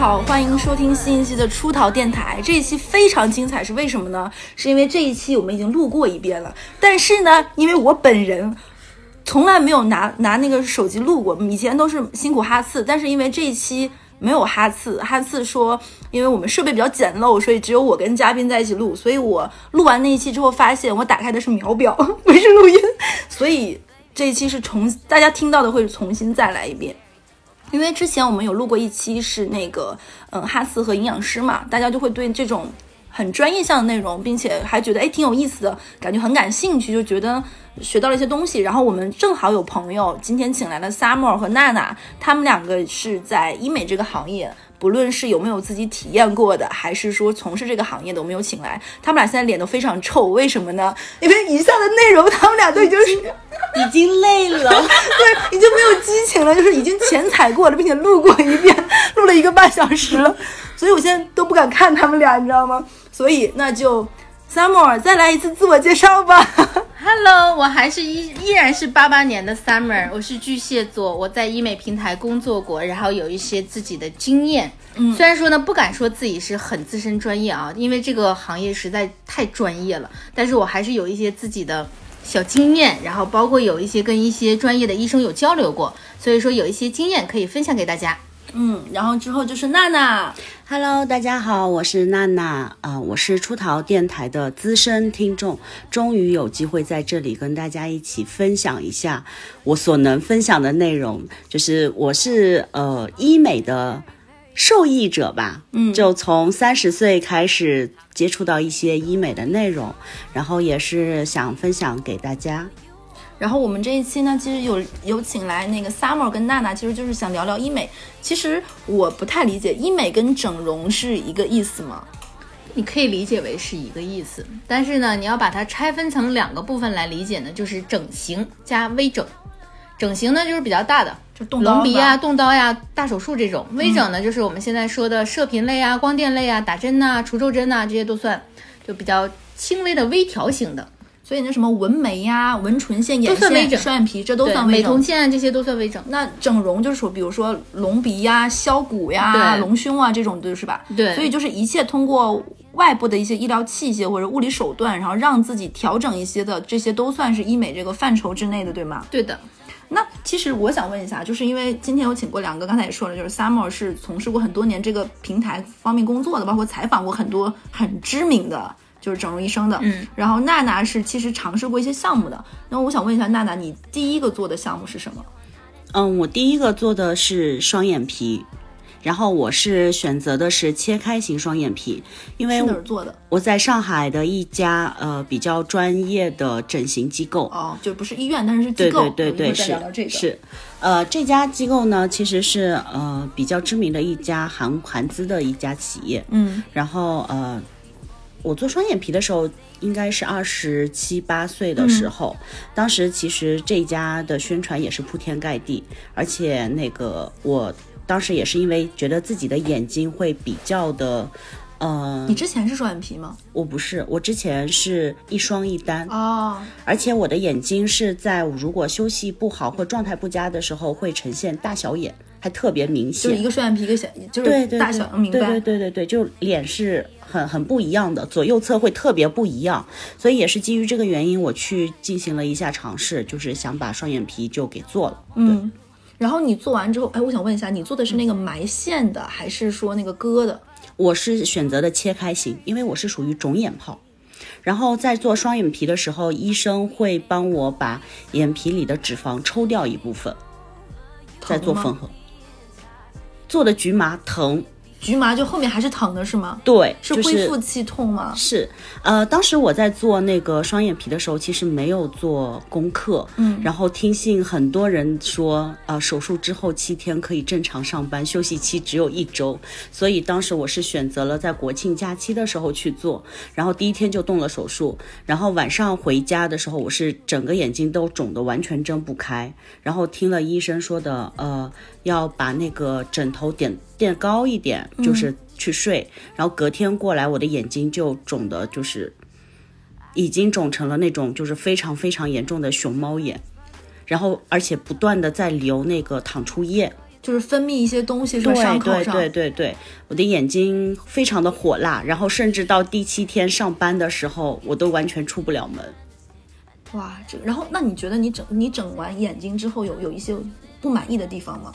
好，欢迎收听新一期的出逃电台。这一期非常精彩，是为什么呢？是因为这一期我们已经录过一遍了，但是呢，因为我本人从来没有拿拿那个手机录过，以前都是辛苦哈次，但是因为这一期没有哈次，哈次说，因为我们设备比较简陋，所以只有我跟嘉宾在一起录，所以我录完那一期之后，发现我打开的是秒表，不是录音，所以这一期是重大家听到的会重新再来一遍。因为之前我们有录过一期是那个，嗯，哈斯和营养师嘛，大家就会对这种很专业向的内容，并且还觉得哎挺有意思的，感觉很感兴趣，就觉得学到了一些东西。然后我们正好有朋友今天请来了 Summer 和娜娜，他们两个是在医美这个行业，不论是有没有自己体验过的，还是说从事这个行业的，我们有请来。他们俩现在脸都非常臭，为什么呢？因为以下的内容他们俩都已经是。已经累了，对，已经没有激情了，就是已经前踩过了，并且录过一遍，录了一个半小时了，所以我现在都不敢看他们俩，你知道吗？所以那就，Summer 再来一次自我介绍吧。Hello，我还是依依然是八八年的 Summer，我是巨蟹座，我在医美平台工作过，然后有一些自己的经验。嗯，虽然说呢不敢说自己是很资深专业啊，因为这个行业实在太专业了，但是我还是有一些自己的。小经验，然后包括有一些跟一些专业的医生有交流过，所以说有一些经验可以分享给大家。嗯，然后之后就是娜娜，Hello，大家好，我是娜娜，啊，我是出逃电台的资深听众，终于有机会在这里跟大家一起分享一下我所能分享的内容，就是我是呃医美的。受益者吧，嗯，就从三十岁开始接触到一些医美的内容，然后也是想分享给大家。然后我们这一期呢，其实有有请来那个 Summer 跟娜娜，其实就是想聊聊医美。其实我不太理解，医美跟整容是一个意思吗？你可以理解为是一个意思，但是呢，你要把它拆分成两个部分来理解呢，就是整形加微整。整形呢，就是比较大的。就动隆鼻啊，动刀呀，大手术这种微整呢，就是我们现在说的射频类啊、光电类啊、打针呐、除皱针呐，这些都算，就比较轻微的微调型的。所以那什么纹眉呀、纹唇线、眼线、双眼皮，这都算微整。美瞳线这些都算微整。那整容就是说，比如说隆鼻呀、削骨呀、隆胸啊这种，对是吧？对。所以就是一切通过外部的一些医疗器械或者物理手段，然后让自己调整一些的，这些都算是医美这个范畴之内的，对吗？对的。那其实我想问一下，就是因为今天有请过两个，刚才也说了，就是 Summer 是从事过很多年这个平台方面工作的，包括采访过很多很知名的就是整容医生的。嗯。然后娜娜是其实尝试过一些项目的。那我想问一下娜娜，你第一个做的项目是什么？嗯，我第一个做的是双眼皮。然后我是选择的是切开型双眼皮，因为哪儿做的？我在上海的一家呃比较专业的整形机构哦，就不是医院，但是是机构。对对对对，是是，呃，这家机构呢其实是呃比较知名的一家韩韩资的一家企业。嗯，然后呃，我做双眼皮的时候应该是二十七八岁的时候，当时其实这家的宣传也是铺天盖地，而且那个我。当时也是因为觉得自己的眼睛会比较的，嗯，你之前是双眼皮吗？我不是，我之前是一双一单哦，而且我的眼睛是在如果休息不好或状态不佳的时候会呈现大小眼，还特别明显，就一个双眼皮一个小，就是大小，明白？对对对对对，就脸是很很不一样的，左右侧会特别不一样，所以也是基于这个原因，我去进行了一下尝试，就是想把双眼皮就给做了，嗯。然后你做完之后，哎，我想问一下，你做的是那个埋线的，还是说那个割的？我是选择的切开型，因为我是属于肿眼泡。然后在做双眼皮的时候，医生会帮我把眼皮里的脂肪抽掉一部分，再做缝合。做的局麻疼。局麻就后面还是疼的是吗？对，是恢复期痛吗？是，呃，当时我在做那个双眼皮的时候，其实没有做功课，嗯，然后听信很多人说，呃，手术之后七天可以正常上班，休息期只有一周，所以当时我是选择了在国庆假期的时候去做，然后第一天就动了手术，然后晚上回家的时候，我是整个眼睛都肿得完全睁不开，然后听了医生说的，呃。要把那个枕头垫垫高一点，就是去睡。然后隔天过来，我的眼睛就肿的，就是已经肿成了那种就是非常非常严重的熊猫眼。然后而且不断的在流那个淌出液，就是分泌一些东西在？伤口对对。对对对，我的眼睛非常的火辣，然后甚至到第七天上班的时候，我都完全出不了门。哇，这然后那你觉得你整你整完眼睛之后有有一些不满意的地方吗？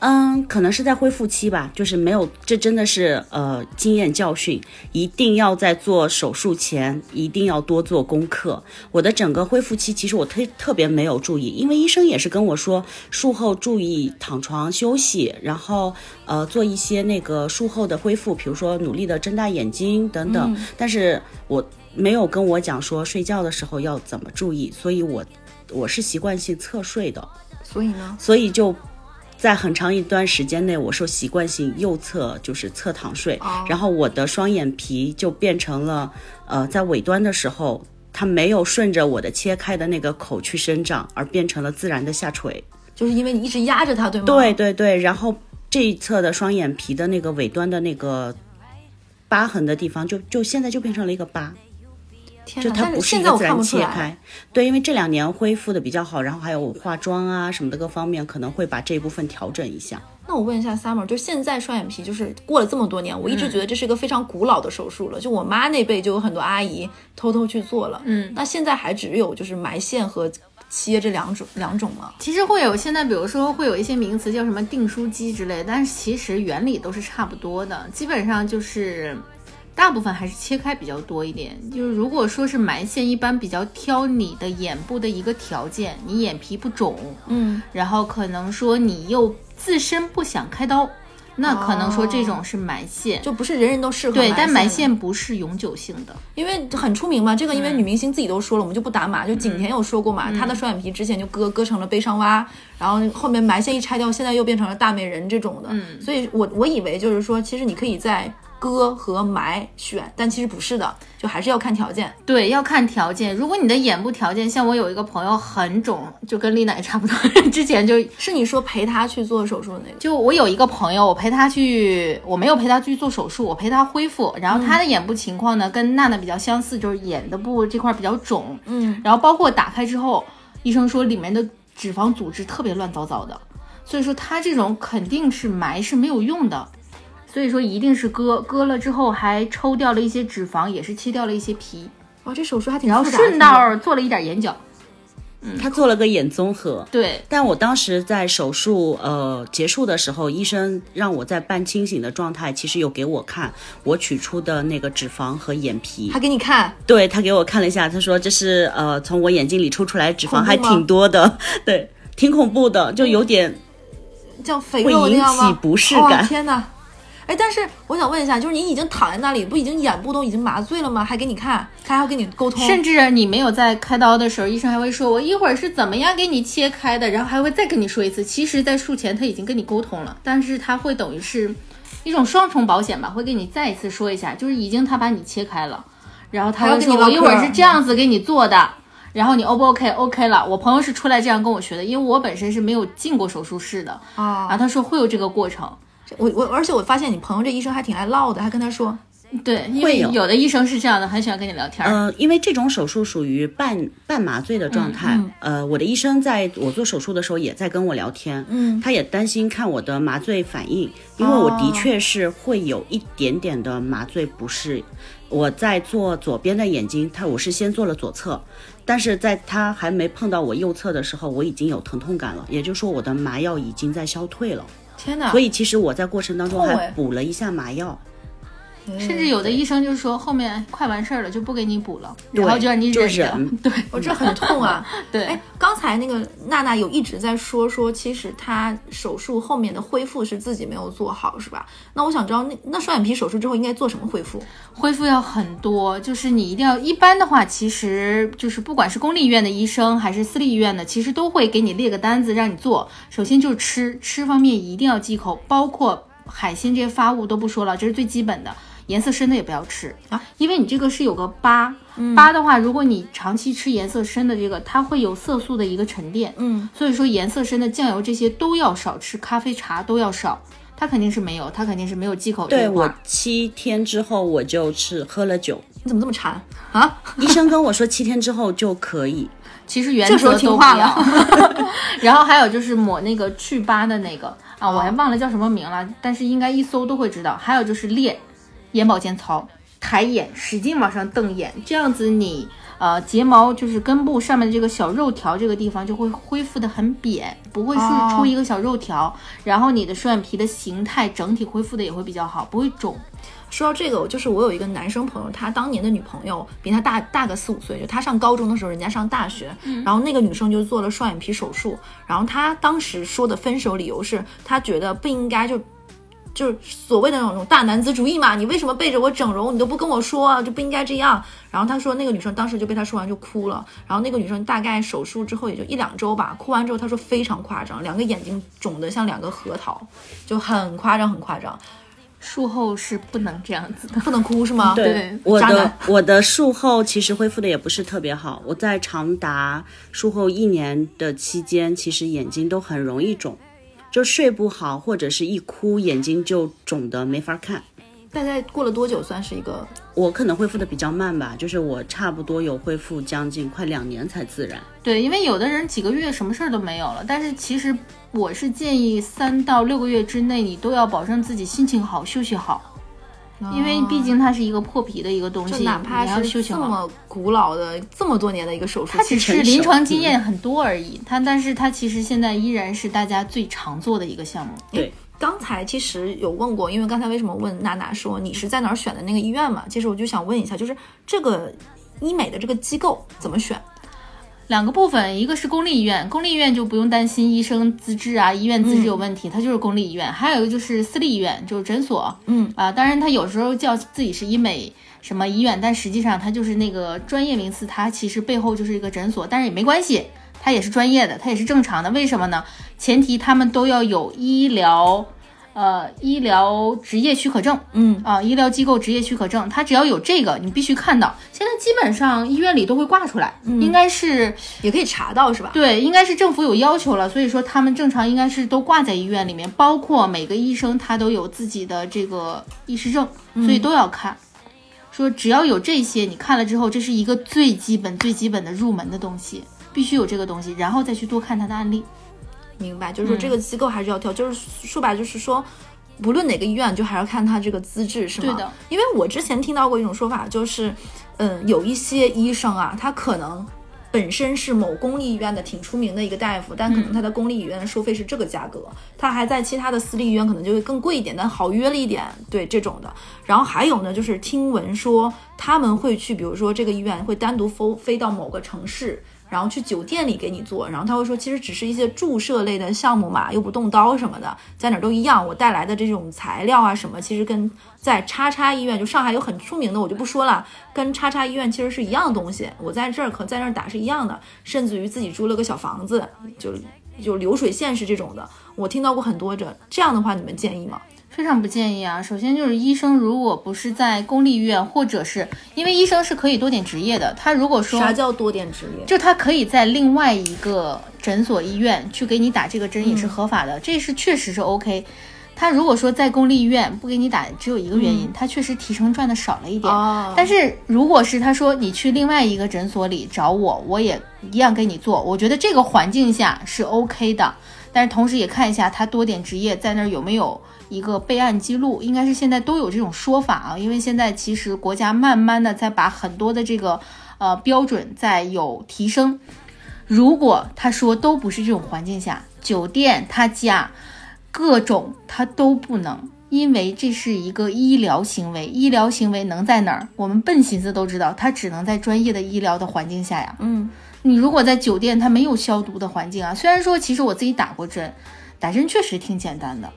嗯，可能是在恢复期吧，就是没有，这真的是呃经验教训，一定要在做手术前一定要多做功课。我的整个恢复期其实我特特别没有注意，因为医生也是跟我说术后注意躺床休息，然后呃做一些那个术后的恢复，比如说努力的睁大眼睛等等。但是我没有跟我讲说睡觉的时候要怎么注意，所以我我是习惯性侧睡的。所以呢？所以就在很长一段时间内，我是习惯性右侧就是侧躺睡，然后我的双眼皮就变成了呃，在尾端的时候，它没有顺着我的切开的那个口去生长，而变成了自然的下垂。就是因为你一直压着它，对吗？对对对，然后这一侧的双眼皮的那个尾端的那个疤痕的地方就，就现在就变成了一个疤。就！它不是一个自然。切开，对，因为这两年恢复的比较好，然后还有化妆啊什么的各方面，可能会把这一部分调整一下。那我问一下 Summer，就现在双眼皮，就是过了这么多年，我一直觉得这是一个非常古老的手术了。就我妈那辈就有很多阿姨偷偷去做了，嗯，那现在还只有就是埋线和切这两种两种吗？其实会有现在，比如说会有一些名词叫什么订书机之类，但是其实原理都是差不多的，基本上就是大部分还是切开比较多一点。就是如果说是埋线，一般比较挑你的眼部的一个条件，你眼皮不肿，嗯，然后可能说你又自身不想开刀，那可能说这种是埋线。就不是人人都适合对，但埋埋线不是永久性的。因为很出名嘛，这个因为女明星自己都说了，我们就不打码。就景甜有说过嘛，她的双眼皮之前就割割成了悲伤蛙，然后后面埋线一拆掉，现在又变成了大美人这种的。嗯所以我我以为就是说，其实你可以在割和埋选，但其实不是的，就还是要看条件。对，要看条件。如果你的眼部条件，像我有一个朋友很肿，就跟丽奶差不多，之前就是你说陪她去做手术的那个？就我有一个朋友，我陪她去，我没有陪她去做手术，我陪她恢复。然后她的眼部情况呢，跟娜娜比较相似，就是眼的部这块比较肿，嗯，然后包括打开之后，医生说里面的脂肪组织特别乱糟糟的，所以说她这种肯定是埋是没有用的，所以说一定是割，割了之后还抽掉了一些脂肪，也是切掉了一些皮，哇，这手术还挺然后顺道做了一点眼角。嗯他做了个眼综合，对，但我当时在手术呃结束的时候，医生让我在半清醒的状态，其实有给我看我取出的那个脂肪和眼皮。他，给你看，对他给我看了一下，他说这是呃从我眼睛里抽出来脂肪还挺多的，对，挺恐怖的，就有点叫肥会引肉那样吗？起不适哇感天哪！哎，但是我想问一下，就是你已经躺在那里，不已经眼部都已经麻醉了吗？还给你看，他还要跟你沟通，甚至你没有在开刀的时候，医生还会说：“我一会儿是怎么样给你切开的。”然后还会再跟你说一次。其实，在术前他已经跟你沟通了，但是他会等于是一种双重保险吧，会给你再一次说一下，就是已经他把你切开了，然后他会说：“还要给你我一会儿是这样子给你做的。”然后你 O 不 OK？OK 了。我朋友是出来这样跟我学的，因为我本身是没有进过手术室的啊然后他说会有这个过程。我我，而且我发现你朋友这医生还挺爱唠的，还跟他说，对，因会有为有的医生是这样的，很喜欢跟你聊天儿。呃，因为这种手术属于半半麻醉的状态，嗯呃，我的医生在我做手术的时候也在跟我聊天，嗯，他也担心看我的麻醉反应，因为我的确是会有一点点的麻醉不适。我在做左边的眼睛，他我是先做了左侧，但是在他还没碰到我右侧的时候，我已经有疼痛感了，也就是说我的麻药已经在消退了，天哪！所以其实我在过程当中还补了一下麻药。甚至有的医生就说后面快完事儿了就不给你补了，对然后就让你忍着。对我这很痛啊。对，哎，刚才那个娜娜有一直在说说，其实她手术后面的恢复是自己没有做好，是吧？那我想知道，那那双眼皮手术之后应该做什么恢复？恢复要很多，就是你一定要一般的话，其实就是不管是公立医院的医生还是私立医院的，其实都会给你列个单子让你做。首先就是吃，吃方面一定要忌口，包括海鲜这些发物都不说了，这是最基本的。颜色深的也不要吃啊，因为你这个是有个疤，疤的话，如果你长期吃颜色深的这个，它会有色素的一个沉淀，嗯，所以说颜色深的酱油这些都要少吃，咖啡茶都要少。它肯定是没有，它肯定是没有忌口这对我七天之后我就吃喝了酒，你怎么这么馋啊？医生跟我说七天之后就可以。其实原则都不听话要。然后还有就是抹那个祛疤的那个，啊，我还忘了叫什么名了，但是应该一搜都会知道。还有就是裂眼保健操，抬眼，使劲往上瞪眼，这样子你呃睫毛就是根部上面的这个小肉条这个地方就会恢复的很扁，不会是哦出一个小肉条，然后你的双眼皮的形态整体恢复的也会比较好，不会肿。说到这个，就是我有一个男生朋友，他当年的女朋友比他大大个四五岁，就他上高中的时候，人家上大学，然后那个女生就做了双眼皮手术，然后他当时说的分手理由是他觉得不应该就。就是所谓的那种大男子主义嘛，你为什么背着我整容，你都不跟我说，就不应该这样。然后他说那个女生当时就被他说完就哭了，然后那个女生大概手术之后也就一两周吧，哭完之后她说非常夸张，两个眼睛肿得像两个核桃，就很夸张很夸张，术后是不能这样子的。不能哭是吗？对我的我的术后其实恢复的也不是特别好，我在长达术后一年的期间，其实眼睛都很容易肿，就睡不好或者是一哭眼睛就肿的没法看。大概过了多久算是一个？我可能恢复的比较慢吧，就是我差不多有恢复将近快两年才自然。对，因为有的人几个月什么事儿都没有了，但是其实我是建议三到六个月之内，你都要保证自己心情好、休息好，因为毕竟它是一个破皮的一个东西，就哪怕你要休是。这么古老的、这么多年的一个手术，它只是临床经验很多而已，它但是它其实现在依然是大家最常做的一个项目。对，刚才其实有问过，因为刚才为什么问娜娜说你是在哪儿选的那个医院嘛？其实我就想问一下，就是这个医美的这个机构怎么选？两个部分，一个是公立医院，公立医院就不用担心医生资质啊、医院资质有问题，它就是公立医院；还有一个就是私立医院，就是诊所。嗯啊，当然它有时候叫自己是医美什么医院，但实际上它就是那个专业名词，它其实背后就是一个诊所，但是也没关系，它也是专业的，它也是正常的。为什么呢？前提他们都要有医疗。呃，医疗职业许可证，嗯啊，医疗机构职业许可证，它只要有这个，你必须看到。现在基本上医院里都会挂出来，应该是也可以查到是吧？对，应该是政府有要求了，所以说他们正常应该是都挂在医院里面，包括每个医生他都有自己的这个医师证，所以都要看。说只要有这些，你看了之后，这是一个最基本、最基本的入门的东西，必须有这个东西，然后再去多看他的案例。明白，就是说这个机构还是要挑，就是说白了就是说。不论哪个医院，就还要看他这个资质，是吗？对的。因为我之前听到过一种说法，就是，嗯，有一些医生啊，他可能本身是某公立医院的挺出名的一个大夫，但可能他的公立医院的收费是这个价格，他还在其他的私立医院可能就会更贵一点，但好约了一点，对这种的。然后还有呢，就是听闻说他们会去，比如说这个医院会单独飞飞到某个城市。然后去酒店里给你做，然后他会说，其实只是一些注射类的项目嘛，又不动刀什么的，在哪儿都一样。我带来的这种材料啊什么，其实跟在叉叉医院，就上海有很出名的，我就不说了，跟叉叉医院其实是一样的东西。我在这儿和在那儿打是一样的，甚至于自己租了个小房子，就就流水线是这种的。我听到过很多这这样的话，你们建议吗？非常不建议啊！首先就是医生，如果不是在公立医院，或者是因为医生是可以多点执业的，他如果说啥叫多点执业？就他可以在另外一个诊所医院去给你打这个针也是合法的，这是确实是 OK。他如果说在公立医院不给你打，只有一个原因，他确实提成赚的少了一点。哦但是如果是他说你去另外一个诊所里找我，我也一样给你做，我觉得这个环境下是 OK 的。但是同时也看一下他多点执业在那儿有没有一个备案记录，应该是现在都有这种说法啊，因为现在其实国家慢慢的在把很多的这个呃标准在有提升。如果他说都不是这种环境下，酒店他家各种他都不能，因为这是一个医疗行为，医疗行为能在哪儿？我们笨心思都知道，它只能在专业的医疗的环境下呀。嗯，你如果在酒店，它没有消毒的环境啊。虽然说，其实我自己打过针，打针确实挺简单的，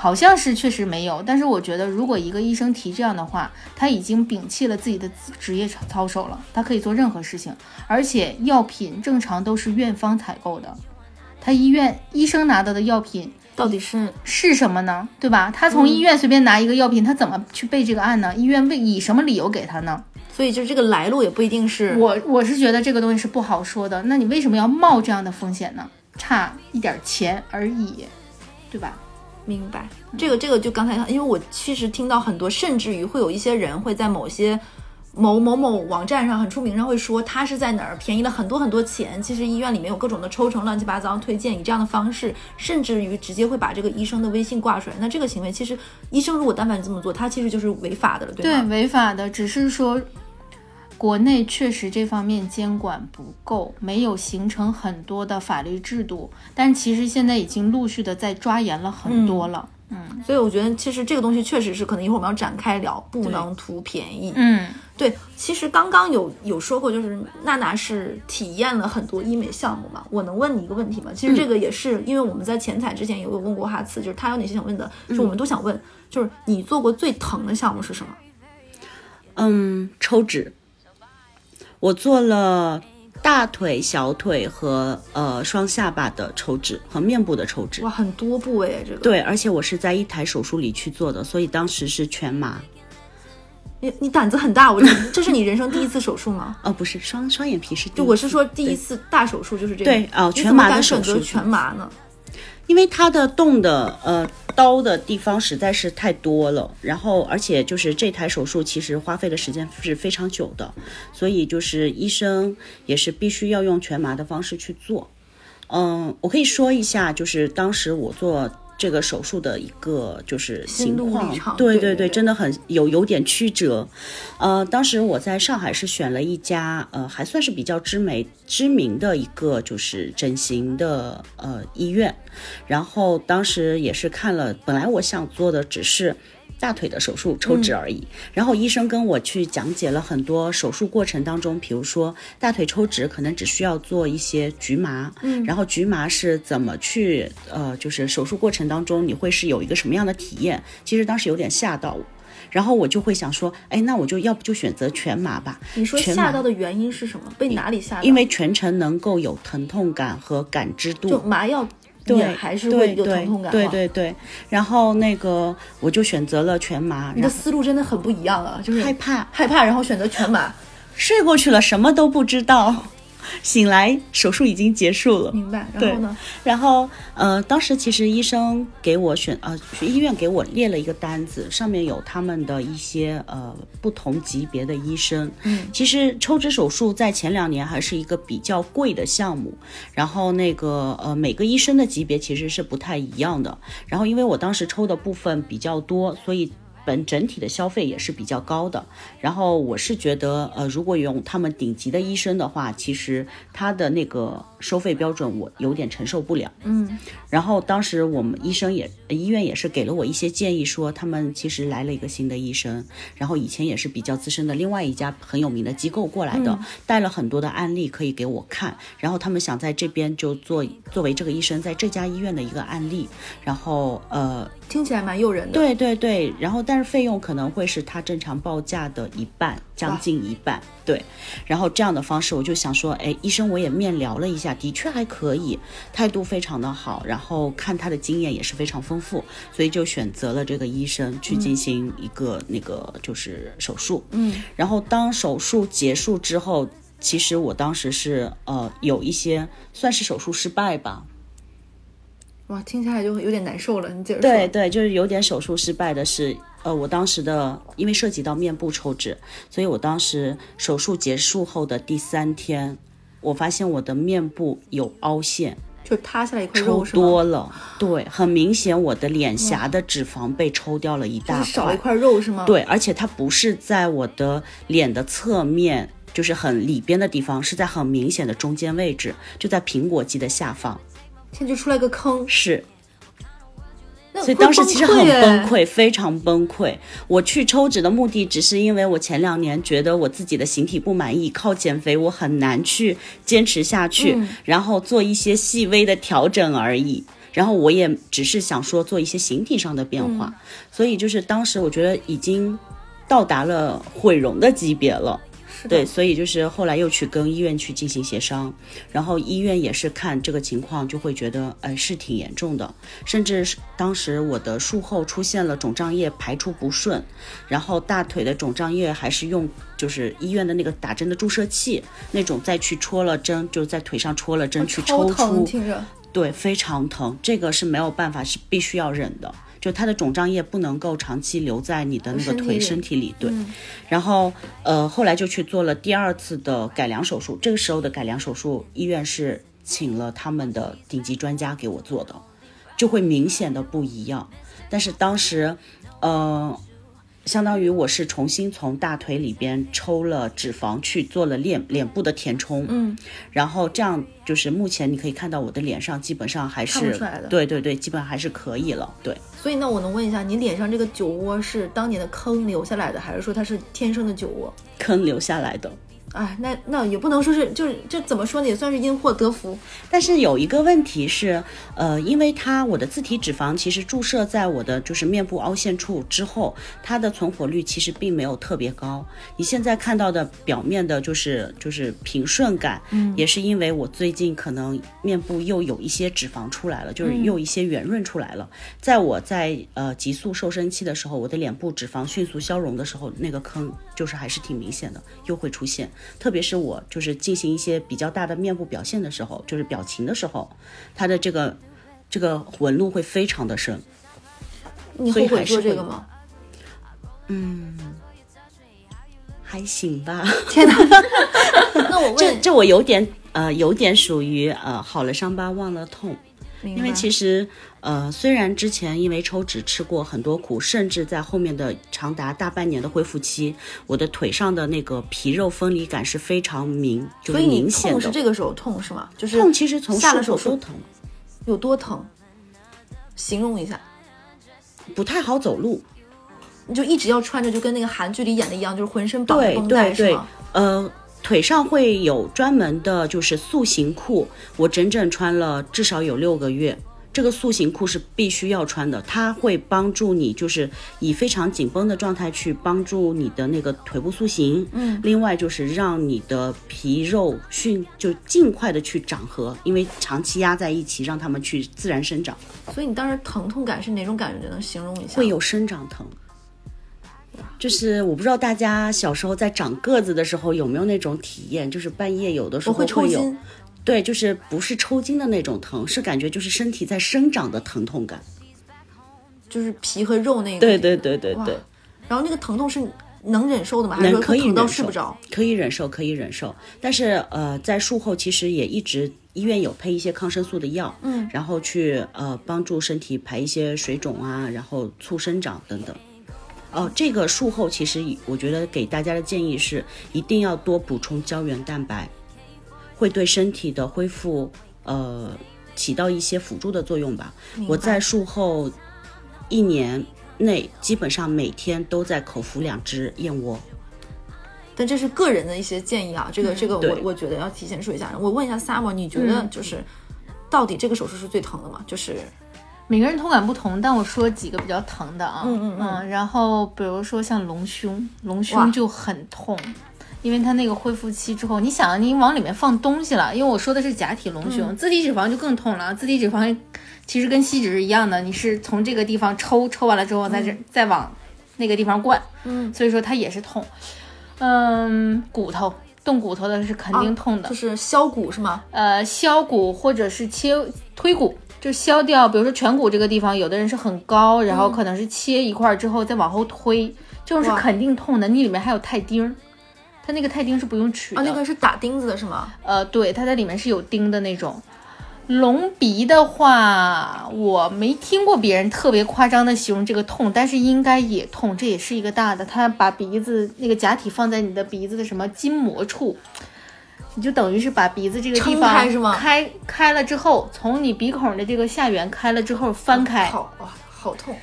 好像是确实没有。但是我觉得，如果一个医生提这样的话，他已经摒弃了自己的职业操守了，他可以做任何事情。而且药品正常都是院方采购的，他医院医生拿到的药品到底是是什么呢？对吧？他从医院随便拿一个药品，他怎么去备这个案呢？医院为以什么理由给他呢？所以就是这个来路也不一定是我我是觉得这个东西是不好说的。那你为什么要冒这样的风险呢？差一点钱而已，对吧？明白，这个这个就刚才，因为我其实听到很多，甚至于会有一些人会在某些某某某网站上很出名，上会说他是在哪儿便宜了很多很多钱。其实医院里面有各种的抽成，乱七八糟推荐，以这样的方式，甚至于直接会把这个医生的微信挂出来。那这个行为，其实医生如果但凡这么做，他其实就是违法的了，对对，吗？违法的，只是说国内确实这方面监管不够，没有形成很多的法律制度，但其实现在已经陆续的在抓严了很多了。嗯所以我觉得其实这个东西确实是可能一会儿我们要展开聊，不能图便宜。嗯对，其实刚刚有有说过，就是娜娜是体验了很多医美项目嘛。我能问你一个问题吗？其实这个也是因为我们在前采之前也有问过哈次，就是他有哪些想问的，就我们都想问，就是你做过最疼的项目是什么？嗯，抽脂，我做了大腿、小腿和呃双下巴的抽脂和面部的抽脂。哇，很多部位这个。，对，而且我是在一台手术里去做的，所以当时是全麻。你你胆子很大，我这是你人生第一次手术吗？哦，不是双双眼皮是第一就我是说第一次大手术就是这个。对哦全麻的敢选择手术全麻呢？因为他的动的呃刀的地方实在是太多了，然后而且就是这台手术其实花费的时间是非常久的，所以就是医生也是必须要用全麻的方式去做。嗯，我可以说一下，就是当时我做这个手术的一个就是情况，对对对真的很有有点曲折。呃，当时我在上海是选了一家呃还算是比较知名知名的一个就是整形的呃医院，然后当时也是看了，本来我想做的只是。大腿的手术抽脂而已，然后医生跟我去讲解了很多手术过程当中，比如说大腿抽脂可能只需要做一些局麻，嗯，然后局麻是怎么去呃，就是手术过程当中你会是有一个什么样的体验？其实当时有点吓到我，然后我就会想说，哎，那我就要不就选择全麻吧？你说全麻吓到的原因是什么？被哪里吓到？因为全程能够有疼痛感和感知度，就麻药对也还是会有疼痛感。对哈对对，然后那个我就选择了全麻，你的思路真的很不一样啊，就是害怕害怕，然后选择全麻。睡过去了，什么都不知道。醒来，手术已经结束了。明白。然对后呢？然后，呃，当时其实医生给我选，呃，医院给我列了一个单子，上面有他们的一些呃不同级别的医生。嗯，其实抽脂手术在前两年还是一个比较贵的项目，然后那个呃每个医生的级别其实是不太一样的。然后因为我当时抽的部分比较多，所以。本整体的消费也是比较高的，然后我是觉得，呃，如果用他们顶级的医生的话，其实他的那个收费标准我有点承受不了。嗯，然后当时我们医生也医院也是给了我一些建议，说他们其实来了一个新的医生，然后以前也是比较资深的另外一家很有名的机构过来的，带了很多的案例可以给我看，然后他们想在这边就做作为这个医生在这家医院的一个案例，然后呃听起来蛮诱人的。对对对，然后但是费用可能会是他正常报价的一半，将近一半。对，然后这样的方式，我就想说，哎，医生我也面聊了一下，的确还可以，态度非常的好，然后看他的经验也是非常丰富，所以就选择了这个医生去进行一个、那个就是手术。嗯，然后当手术结束之后，其实我当时是呃有一些算是手术失败吧，哇，听起来就有点难受了。你接着说。对对，就是有点手术失败的是，呃，我当时的因为涉及到面部抽脂，所以我当时手术结束后的第三天，我发现我的面部有凹陷，就塌下来一块抽肉？多了，对，很明显我的脸颊的脂肪被抽掉了一大就是少了一块肉是吗？，对，而且它不是在我的脸的侧面，就是很里边的地方，是在很明显的中间位置，就在苹果肌的下方，现在就出来个坑，是。所以当时其实很崩溃非常崩溃。我去抽脂的目的，只是因为我前两年觉得我自己的形体不满意，靠减肥我很难去坚持下去，嗯然后做一些细微的调整而已。然后我也只是想说做一些形体上的变化，嗯所以就是当时我觉得已经到达了毁容的级别了。是的对，所以就是后来又去跟医院去进行协商，然后医院也是看这个情况，就会觉得，呃，是挺严重的，甚至是当时我的术后出现了肿胀液排出不顺，然后大腿的肿胀液还是用就是医院的那个打针的注射器那种再去戳了针，就在腿上戳了针去抽出，听着。对，非常疼，这个是没有办法，是必须要忍的。就就它的肿胀液不能够长期留在你的那个腿身体里身体里，对。嗯然后呃，后来就去做了第二次的改良手术。这个时候的改良手术，医院是请了他们的顶级专家给我做的，就会明显的不一样。但是当时，呃，相当于我是重新从大腿里边抽了脂肪去做了脸脸部的填充，嗯，然后这样就是目前你可以看到我的脸上基本上还是看不出来的对对对，基本还是可以了，对。所以那我能问一下，你脸上这个酒窝是当年的坑留下来的，还是说它是天生的酒窝？坑留下来的。哎，那那也不能说是，就是这怎么说呢，也算是因祸得福。但是有一个问题是，呃，因为它我的自体脂肪其实注射在我的就是面部凹陷处之后，它的存活率其实并没有特别高。你现在看到的表面的就是就是平顺感，嗯，也是因为我最近可能面部又有一些脂肪出来了，就是又一些圆润出来了。在我在呃急速瘦身期的时候，我的脸部脂肪迅速消融的时候，那个坑就是还是挺明显的，又会出现。特别是我就是进行一些比较大的面部表现的时候，就是表情的时候，它的这个这个纹路会非常的深。你后悔所以还是这个吗？还行吧，天哪！那我问这，这我有点呃有点属于呃好了伤疤忘了痛，因因为其实呃虽然之前因为抽脂吃过很多苦，甚至在后面的长达大半年的恢复期，我的腿上的那个皮肉分离感是非常明，就是明显的痛是这个时候痛是吗？就是痛，其实从下了手术疼。有多疼？形容一下。不太好走路，你就一直要穿着，就跟那个韩剧里演的一样，就是浑身绑对绷带对对是吗？，呃，腿上会有专门的，就是塑形裤，我整整穿了至少有六个月。这个塑形裤是必须要穿的，它会帮助你，就是以非常紧绷的状态去帮助你的那个腿部塑形。嗯，另外就是让你的皮肉迅就尽快的去长合，因为长期压在一起，让它们去自然生长，所以你当时疼痛感是哪种感觉？能形容一下？会有生长疼。就是我不知道大家小时候在长个子的时候有没有那种体验，就是半夜有的时我候有，会有，对，就是不是抽筋的那种疼，是感觉就是身体在生长的疼痛感。就是皮和肉那个。对对对对对，然后那个疼痛是能忍受的吗？还是说能可以忍受睡不着？，可以忍受，可以忍受。但是呃，在术后其实也一直医院有配一些抗生素的药，嗯，然后去呃帮助身体排一些水肿啊，然后促生长等等。哦，这个术后其实我觉得给大家的建议是，一定要多补充胶原蛋白，会对身体的恢复呃起到一些辅助的作用吧。我在术后一年内基本上每天都在口服两只燕窝。但这是个人的一些建议啊，这个这个我我觉得要提前说一下。我问一下 Summer，你觉得就是、到底这个手术是最疼的吗？就是每个人痛感不同，但我说几个比较疼的啊，嗯嗯嗯。然后比如说像隆胸，隆胸就很痛，因为它那个恢复期之后，你想啊你往里面放东西了，因为我说的是假体隆嗯。胸，自体脂肪就更痛了，自体脂肪其实跟吸脂是一样的，你是从这个地方抽，抽完了之后在这、再往那个地方灌，嗯，所以说它也是痛，嗯，骨头动骨头的是肯定痛的，就是削骨是吗？呃削骨或者是切推骨，就削掉，比如说颧骨这个地方，有的人是很高，然后可能是切一块儿之后再往后推，这种是肯定痛的。你里面还有钛钉儿，它那个钛钉是不用取的，啊，那个是打钉子的是吗？呃，对，它在里面是有钉的那种。隆鼻的话，我没听过别人特别夸张的形容这个痛，但是应该也痛，这也是一个大的。它把鼻子那个假体放在你的鼻子的什么筋膜处，你就等于是把鼻子这个地方开是吗开开了之后，从你鼻孔的这个下缘开了之后翻开。好哇，好痛。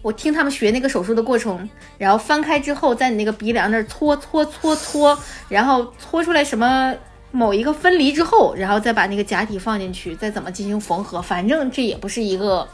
我听他们学那个手术的过程，然后翻开之后，在你那个鼻梁那儿搓搓搓搓，然后搓出来什么某一个分离之后，然后再把那个假体放进去，再怎么进行缝合，反正这也不是一个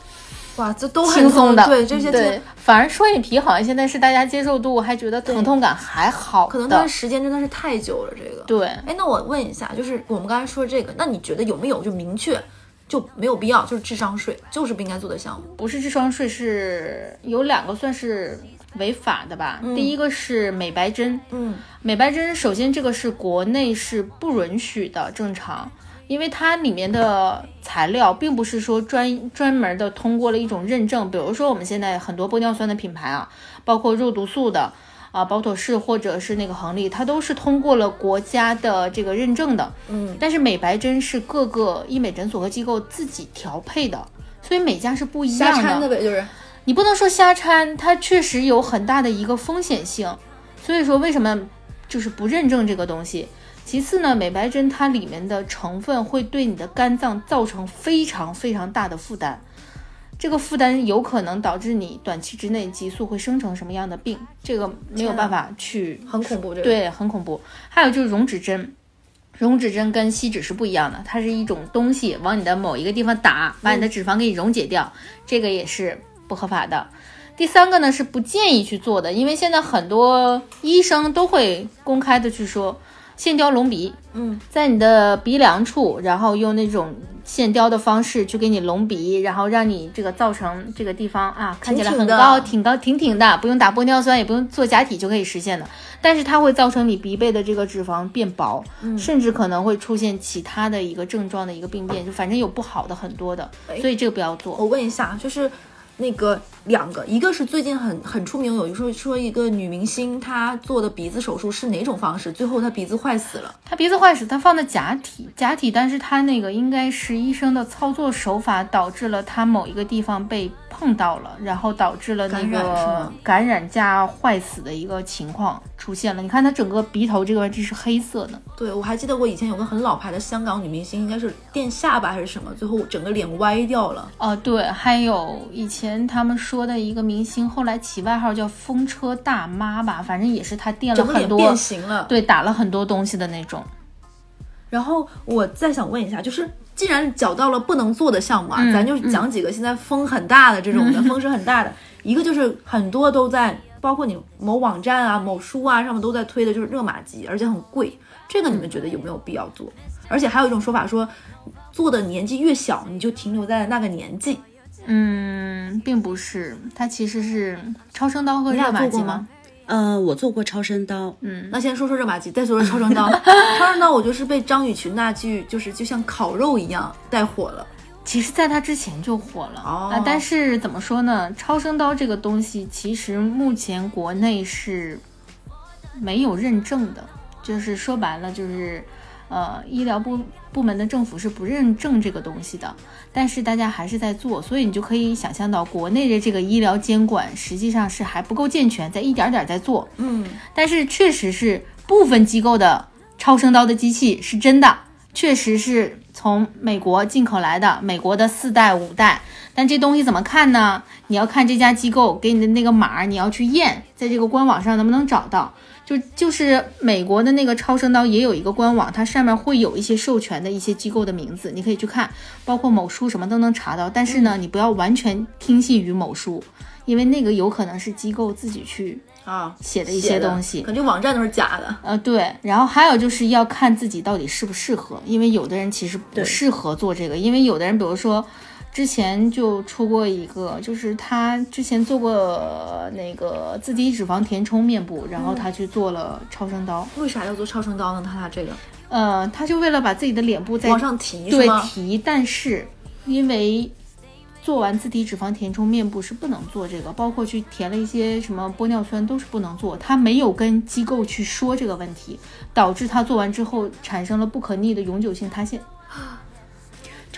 哇，这都很轻松的。对，这些对，反而双眼皮好像现在是大家接受度还觉得疼痛感还好，可能它的时间真的是太久了。这个，对。哎，那我问一下，就是我们刚才说这个，那你觉得有没有就明确就没有必要，就是智商税，就是不应该做的项目？不是智商税，是有两个算是违法的吧？第一个是美白针，嗯，美白针首先这个是国内是不允许的，正常。因为它里面的材料并不是说专专门的通过了一种认证，比如说我们现在很多玻尿酸的品牌啊，包括肉毒素的啊、宝妥适或者是那个恒力，它都是通过了国家的这个认证的。嗯，但是美白针是各个医美诊所和机构自己调配的，所以每家是不一样的瞎样掺的呗，就是你不能说瞎掺，它确实有很大的一个风险性。所以说，为什么就是不认证这个东西？其次呢，美白针它里面的成分会对你的肝脏造成非常非常大的负担，这个负担有可能导致你短期之内激素会生成什么样的病，这个没有办法去很恐怖，对，很恐怖。还有就是溶脂针，溶脂针跟吸脂是不一样的，它是一种东西往你的某一个地方打，把你的脂肪给你溶解掉，这个也是不合法的。第三个呢是不建议去做的，因为现在很多医生都会公开的去说，线雕隆鼻，嗯，在你的鼻梁处，然后用那种线雕的方式去给你隆鼻，然后让你这个造成这个地方啊看起来很高、挺高、挺挺的，不用打玻尿酸，也不用做假体就可以实现的。但是它会造成你鼻背的这个脂肪变薄，甚至可能会出现其他的一个症状的一个病变，就反正有不好的很多的，所以这个不要做。我问一下，就是那个两个，一个是最近很很出名，有一说说一个女明星她做的鼻子手术是哪种方式，最后她鼻子坏死了。她鼻子坏死，她放的假体，假体，但是她那个应该是医生的操作手法导致了她某一个地方被碰到了，然后导致了那个感染加坏死的一个情况出现了。你看她整个鼻头这个位置是黑色的，对，我还记得我以前有个很老牌的香港女明星，应该是垫下巴还是什么，最后整个脸歪掉了。哦，对，还有以前他们说的一个明星，后来起外号叫风车大妈吧，反正也是他垫了很多，变形了。对，打了很多东西的那种。然后我再想问一下，就是既然找到了不能做的项目啊，嗯咱就讲几个现在风很大的这种的，风声很大的。一个就是很多都在，包括你某网站啊、某书啊上面都在推的，就是热玛吉，而且很贵。这个你们觉得有没有必要做？而且还有一种说法说，做的年纪越小，你就停留在那个年纪。嗯，并不是，它其实是超声刀和热玛吉吗？呃，我做过超声刀，嗯，那先说说热玛吉，再说说超声刀。超声刀我就是被张雨绮那句就是就像烤肉一样带火了。其实，在它之前就火了哦啊、但是怎么说呢？超声刀这个东西，其实目前国内是没有认证的，就是说白了，就是呃，医疗部部门的政府是不认证这个东西的。但是大家还是在做，所以你就可以想象到，国内的这个医疗监管实际上是还不够健全，在一点点在做。嗯，但是确实是部分机构的超声刀的机器是真的，确实是从美国进口来的，美国的四代五代。但这东西怎么看呢？你要看这家机构给你的那个码，你要去验，在这个官网上能不能找到。就就是美国的那个超声刀也有一个官网，它上面会有一些授权的一些机构的名字，你可以去看，包括某书什么都能查到。但是呢，你不要完全听信于某书，因为那个有可能是机构自己去啊，写的一些东西。可能网站都是假的。呃，对，然后还有就是要看自己到底适不适合，因为有的人其实不适合做这个，因为有的人，比如说之前就出过一个，就是他之前做过那个自体脂肪填充面部，然后他去做了超声刀，为啥要做超声刀呢？他俩这个呃，他就为了把自己的脸部再往上提对？提，但是因为做完自体脂肪填充面部是不能做这个，包括去填了一些什么玻尿酸都是不能做，他没有跟机构去说这个问题，导致他做完之后产生了不可逆的永久性塌陷。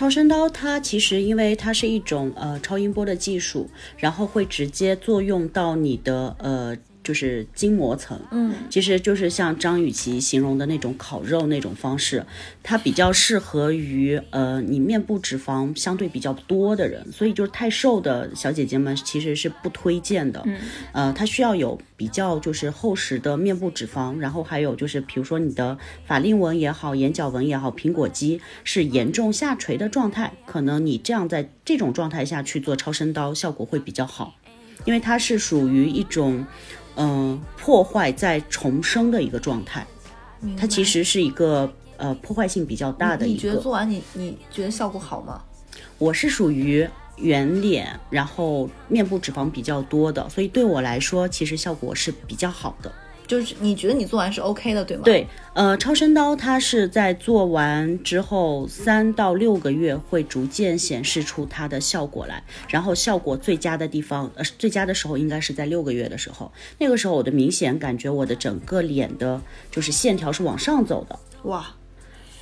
超声刀它其实因为它是一种呃超音波的技术，然后会直接作用到你的呃就是筋膜层，嗯，其实就是像张雨绮形容的那种烤肉那种方式，它比较适合于呃你面部脂肪相对比较多的人，所以就是太瘦的小姐姐们其实是不推荐的。嗯，呃，它需要有比较就是厚实的面部脂肪，然后还有就是比如说你的法令纹也好，眼角纹也好，苹果肌是严重下垂的状态，可能你这样在这种状态下去做超声刀效果会比较好，因为它是属于一种。嗯、破坏再重生的一个状态，它其实是一个呃破坏性比较大的一个你觉得。做完你你觉得效果好吗？我是属于圆脸，然后面部脂肪比较多的，所以对我来说其实效果是比较好的。就是你觉得你做完是 OK 的，对吗？，对，呃，超声刀它是在做完之后三到六个月会逐渐显示出它的效果来，然后效果最佳的地方，呃，最佳的时候应该是在六个月的时候，那个时候我的明显感觉我的整个脸的就是线条是往上走的，哇，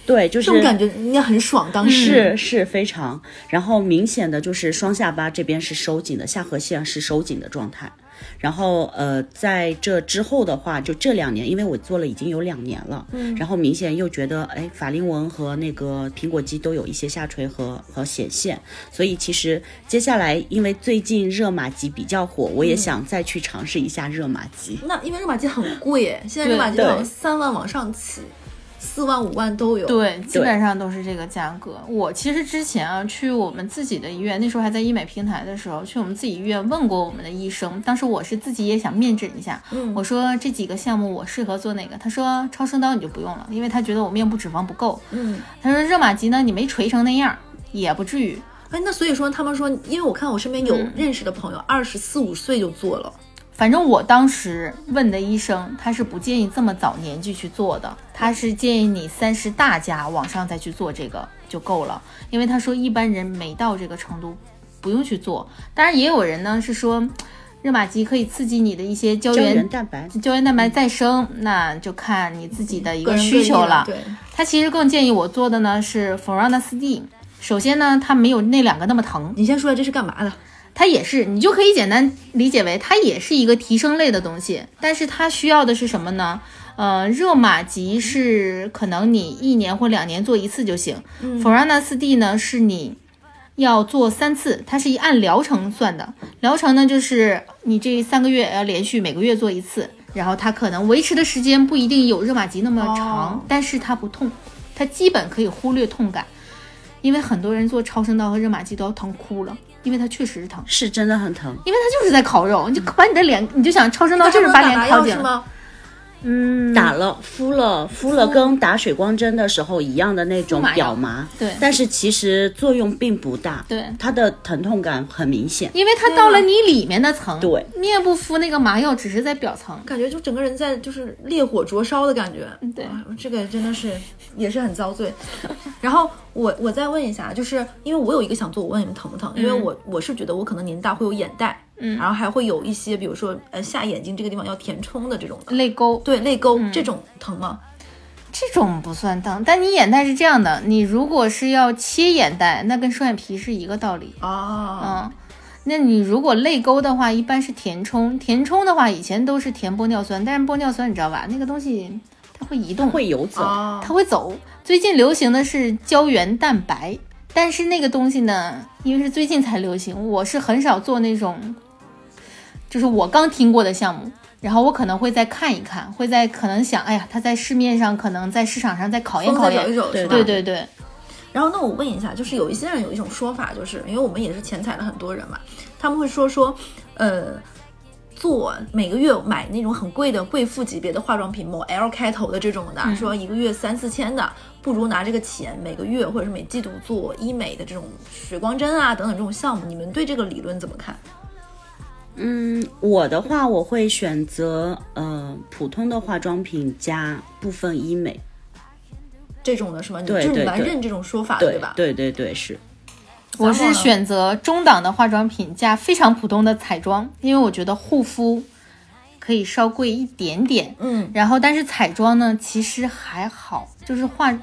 对，就是这种感觉应该很爽，当时是是非常，然后明显的就是双下巴这边是收紧的，下颌线是收紧的状态。然后呃，在这之后的话，就这两年，因为我做了已经有两年了，嗯，然后明显又觉得，哎，法令纹和那个苹果肌都有一些下垂和和显现，所以其实接下来，因为最近热玛吉比较火，我也想再去尝试一下热玛吉。那因为热玛吉很贵哎，现在热玛吉对。好像三万往上起，四万五万都有。，对，基本上都是这个价格。我其实之前啊，去我们自己的医院，那时候还在医美平台的时候，去我们自己医院问过我们的医生。当时我是自己也想面诊一下，嗯我说这几个项目我适合做哪个？他说超声刀你就不用了，因为他觉得我面部脂肪不够。嗯，他说热玛吉呢，你没垂成那样也不至于。哎，那所以说他们说，因为我看我身边有认识的朋友，二十四五岁就做了，反正我当时问的医生，他是不建议这么早年纪去做的，他是建议你三十大加往上再去做这个就够了，因为他说一般人没到这个程度，不用去做。当然也有人呢是说，热玛吉可以刺激你的一些胶胶原原蛋白，胶原蛋白再生，那就看你自己的一个需求了。对，他其实更建议我做的呢是 Forana 四 D，首先呢它没有那两个那么疼，你先说下这是干嘛的？它也是，你就可以简单理解为它也是一个提升类的东西，但是它需要的是什么呢？呃，热玛吉是可能你一年或两年做一次就行、f o r a n a 四 D 呢是你要做三次，它是一按疗程算的。疗程呢就是你这三个月要连续每个月做一次，然后它可能维持的时间不一定有热玛吉那么长，哦但是它不痛，它基本可以忽略痛感。因为很多人做超声刀和热玛吉都要疼哭了，因为它确实是疼。是真的很疼。因为它就是在烤肉，你就把你的脸，你就想超声刀就是把脸烤紧了。嗯，打了敷了敷了，跟打水光针的时候一样的那种表麻，对但是其实作用并不大，对它的疼痛感很明显。因为它到了你里面的层，对，面部敷那个麻药只是在表层。感觉就整个人在就是烈火灼烧的感觉。对这个真的是也是很遭罪。然后我我再问一下，就是因为我有一个想做，我问你们疼不疼？因为我我是觉得我可能年纪大会有眼袋，嗯，然后还会有一些比如说呃下眼睛这个地方要填充的这种的，泪沟对泪沟、这种疼吗？这种不算疼，但你眼袋是这样的，你如果是要切眼袋，那跟双眼皮是一个道理。啊，嗯，那你如果泪沟的话，一般是填充。填充的话，以前都是填玻尿酸，但是玻尿酸你知道吧，那个东西它会移动，会游走，啊它会走。最近流行的是胶原蛋白，但是那个东西呢，因为是最近才流行，我是很少做那种，就是我刚听过的项目。然后我可能会再看一看，会在可能想，哎呀，它在市面上可能在市场上再考验考验。对？对对对，然后那我问一下，就是有一些人有一种说法，就是因为我们也是钱财了很多人嘛，他们会说说，呃，做每个月买那种很贵的贵妇级别的化妆品，某 L 开头的这种的，说一个月三四千的，不如拿这个钱每个月或者是每季度做医美的这种水光针啊等等这种项目，你们对这个理论怎么看？嗯，我的话我会选择呃普通的化妆品加部分医美，这种的是吗？你就是对对对蛮认这种说法的，对吧？对对对是。我是选择中档的化妆品加非常普通的彩妆，因为我觉得护肤可以稍贵一点点，嗯，然后但是彩妆呢其实还好，就是化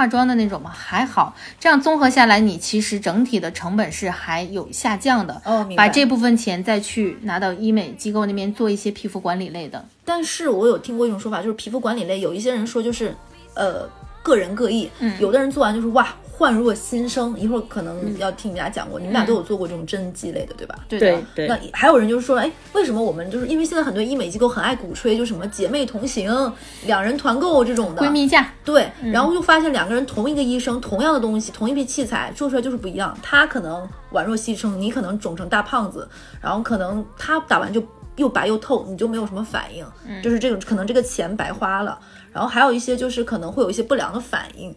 化妆的那种嘛还好，这样综合下来，你其实整体的成本是还有下降的。哦，明白。把这部分钱再去拿到医美机构那边做一些皮肤管理类的，但是我有听过一种说法，就是皮肤管理类，有一些人说就是，呃，个人各异，嗯，有的人做完就是哇，焕若新生。一会儿可能要听你们俩讲过，你们俩都有做过这种针剂类的，对吧？对的对对那还有人就是说，哎，为什么我们就是因为现在很多医美机构很爱鼓吹，就什么姐妹同行、两人团购这种的闺蜜价。对，然后就发现两个人同一个医生，同样的东西，同一批器材做出来就是不一样。他可能宛若新生，你可能肿成大胖子，然后可能他打完就又白又透，你就没有什么反应，就是这种可能这个钱白花了。然后还有一些就是可能会有一些不良的反应，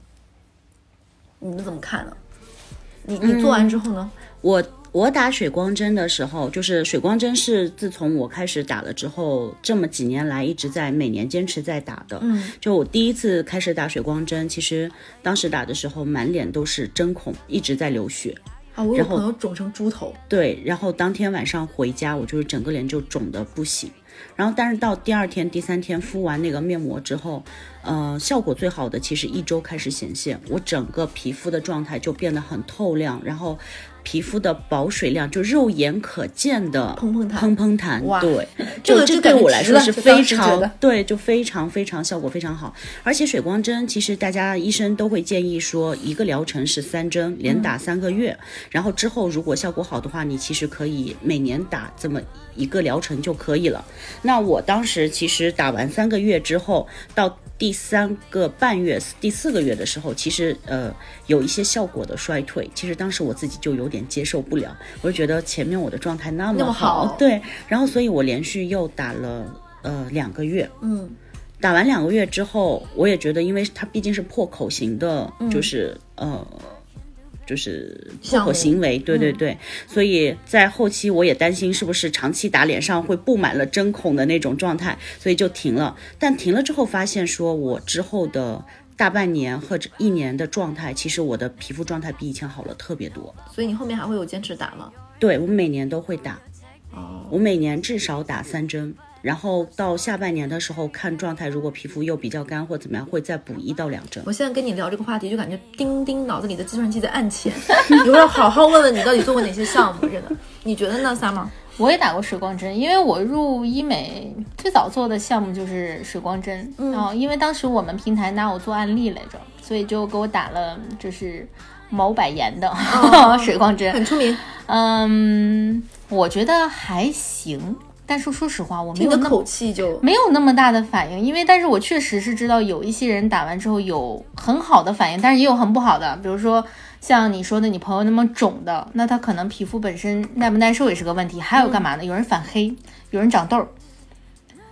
你们怎么看呢？你你做完之后呢？我我打水光针的时候，就是水光针是自从我开始打了之后，这么几年来一直在每年坚持在打的。嗯，就我第一次开始打水光针，其实当时打的时候满脸都是针孔，一直在流血。啊，我有朋友肿成猪头。对，然后当天晚上回家，我就是整个脸就肿的不行。然后，但是到第二天、第三天敷完那个面膜之后，呃，效果最好的其实一周开始显现，我整个皮肤的状态就变得很透亮，然后。皮肤的保水量就肉眼可见的砰砰弹，砰砰弹，对，这个这对我来说是非常对，就非常非常效果非常好。而且水光针其实大家医生都会建议说，一个疗程是三针，连打三个月，然后之后如果效果好的话，你其实可以每年打这么一个疗程就可以了。那我当时其实打完三个月之后到。第三个半月、第四个月的时候，其实呃有一些效果的衰退。其实当时我自己就有点接受不了，我就觉得前面我的状态那么好，对，然后所以我连续又打了呃两个月，嗯，打完两个月之后，我也觉得，因为它毕竟是破口型的，就是呃。就是破口行为，对对对，所以在后期我也担心是不是长期打脸上会布满了针孔的那种状态，所以就停了。但停了之后发现，说我之后的大半年或者一年的状态，其实我的皮肤状态比以前好了特别多。所以你后面还会有坚持打吗？对我每年都会打，哦，我每年至少打三针。然后到下半年的时候看状态，如果皮肤又比较干或怎么样，会再补一到两针。我现在跟你聊这个话题，就感觉钉钉脑子里的计算机在按钱。你要好好问问你到底做过哪些项目，真的？你觉得呢，Summer？我也打过水光针，因为我入医美最早做的项目就是水光针。嗯，因为当时我们平台拿我做案例来着，所以就给我打了就是毛百颜的 水光针，很出名。嗯，我觉得还行。但是说实话，我没有那口气就没有那么大的反应，因为但是我确实是知道有一些人打完之后有很好的反应，但是也有很不好的，比如说像你说的你朋友那么肿的，那他可能皮肤本身耐不耐受也是个问题。还有干嘛呢？有人反黑，有人长痘，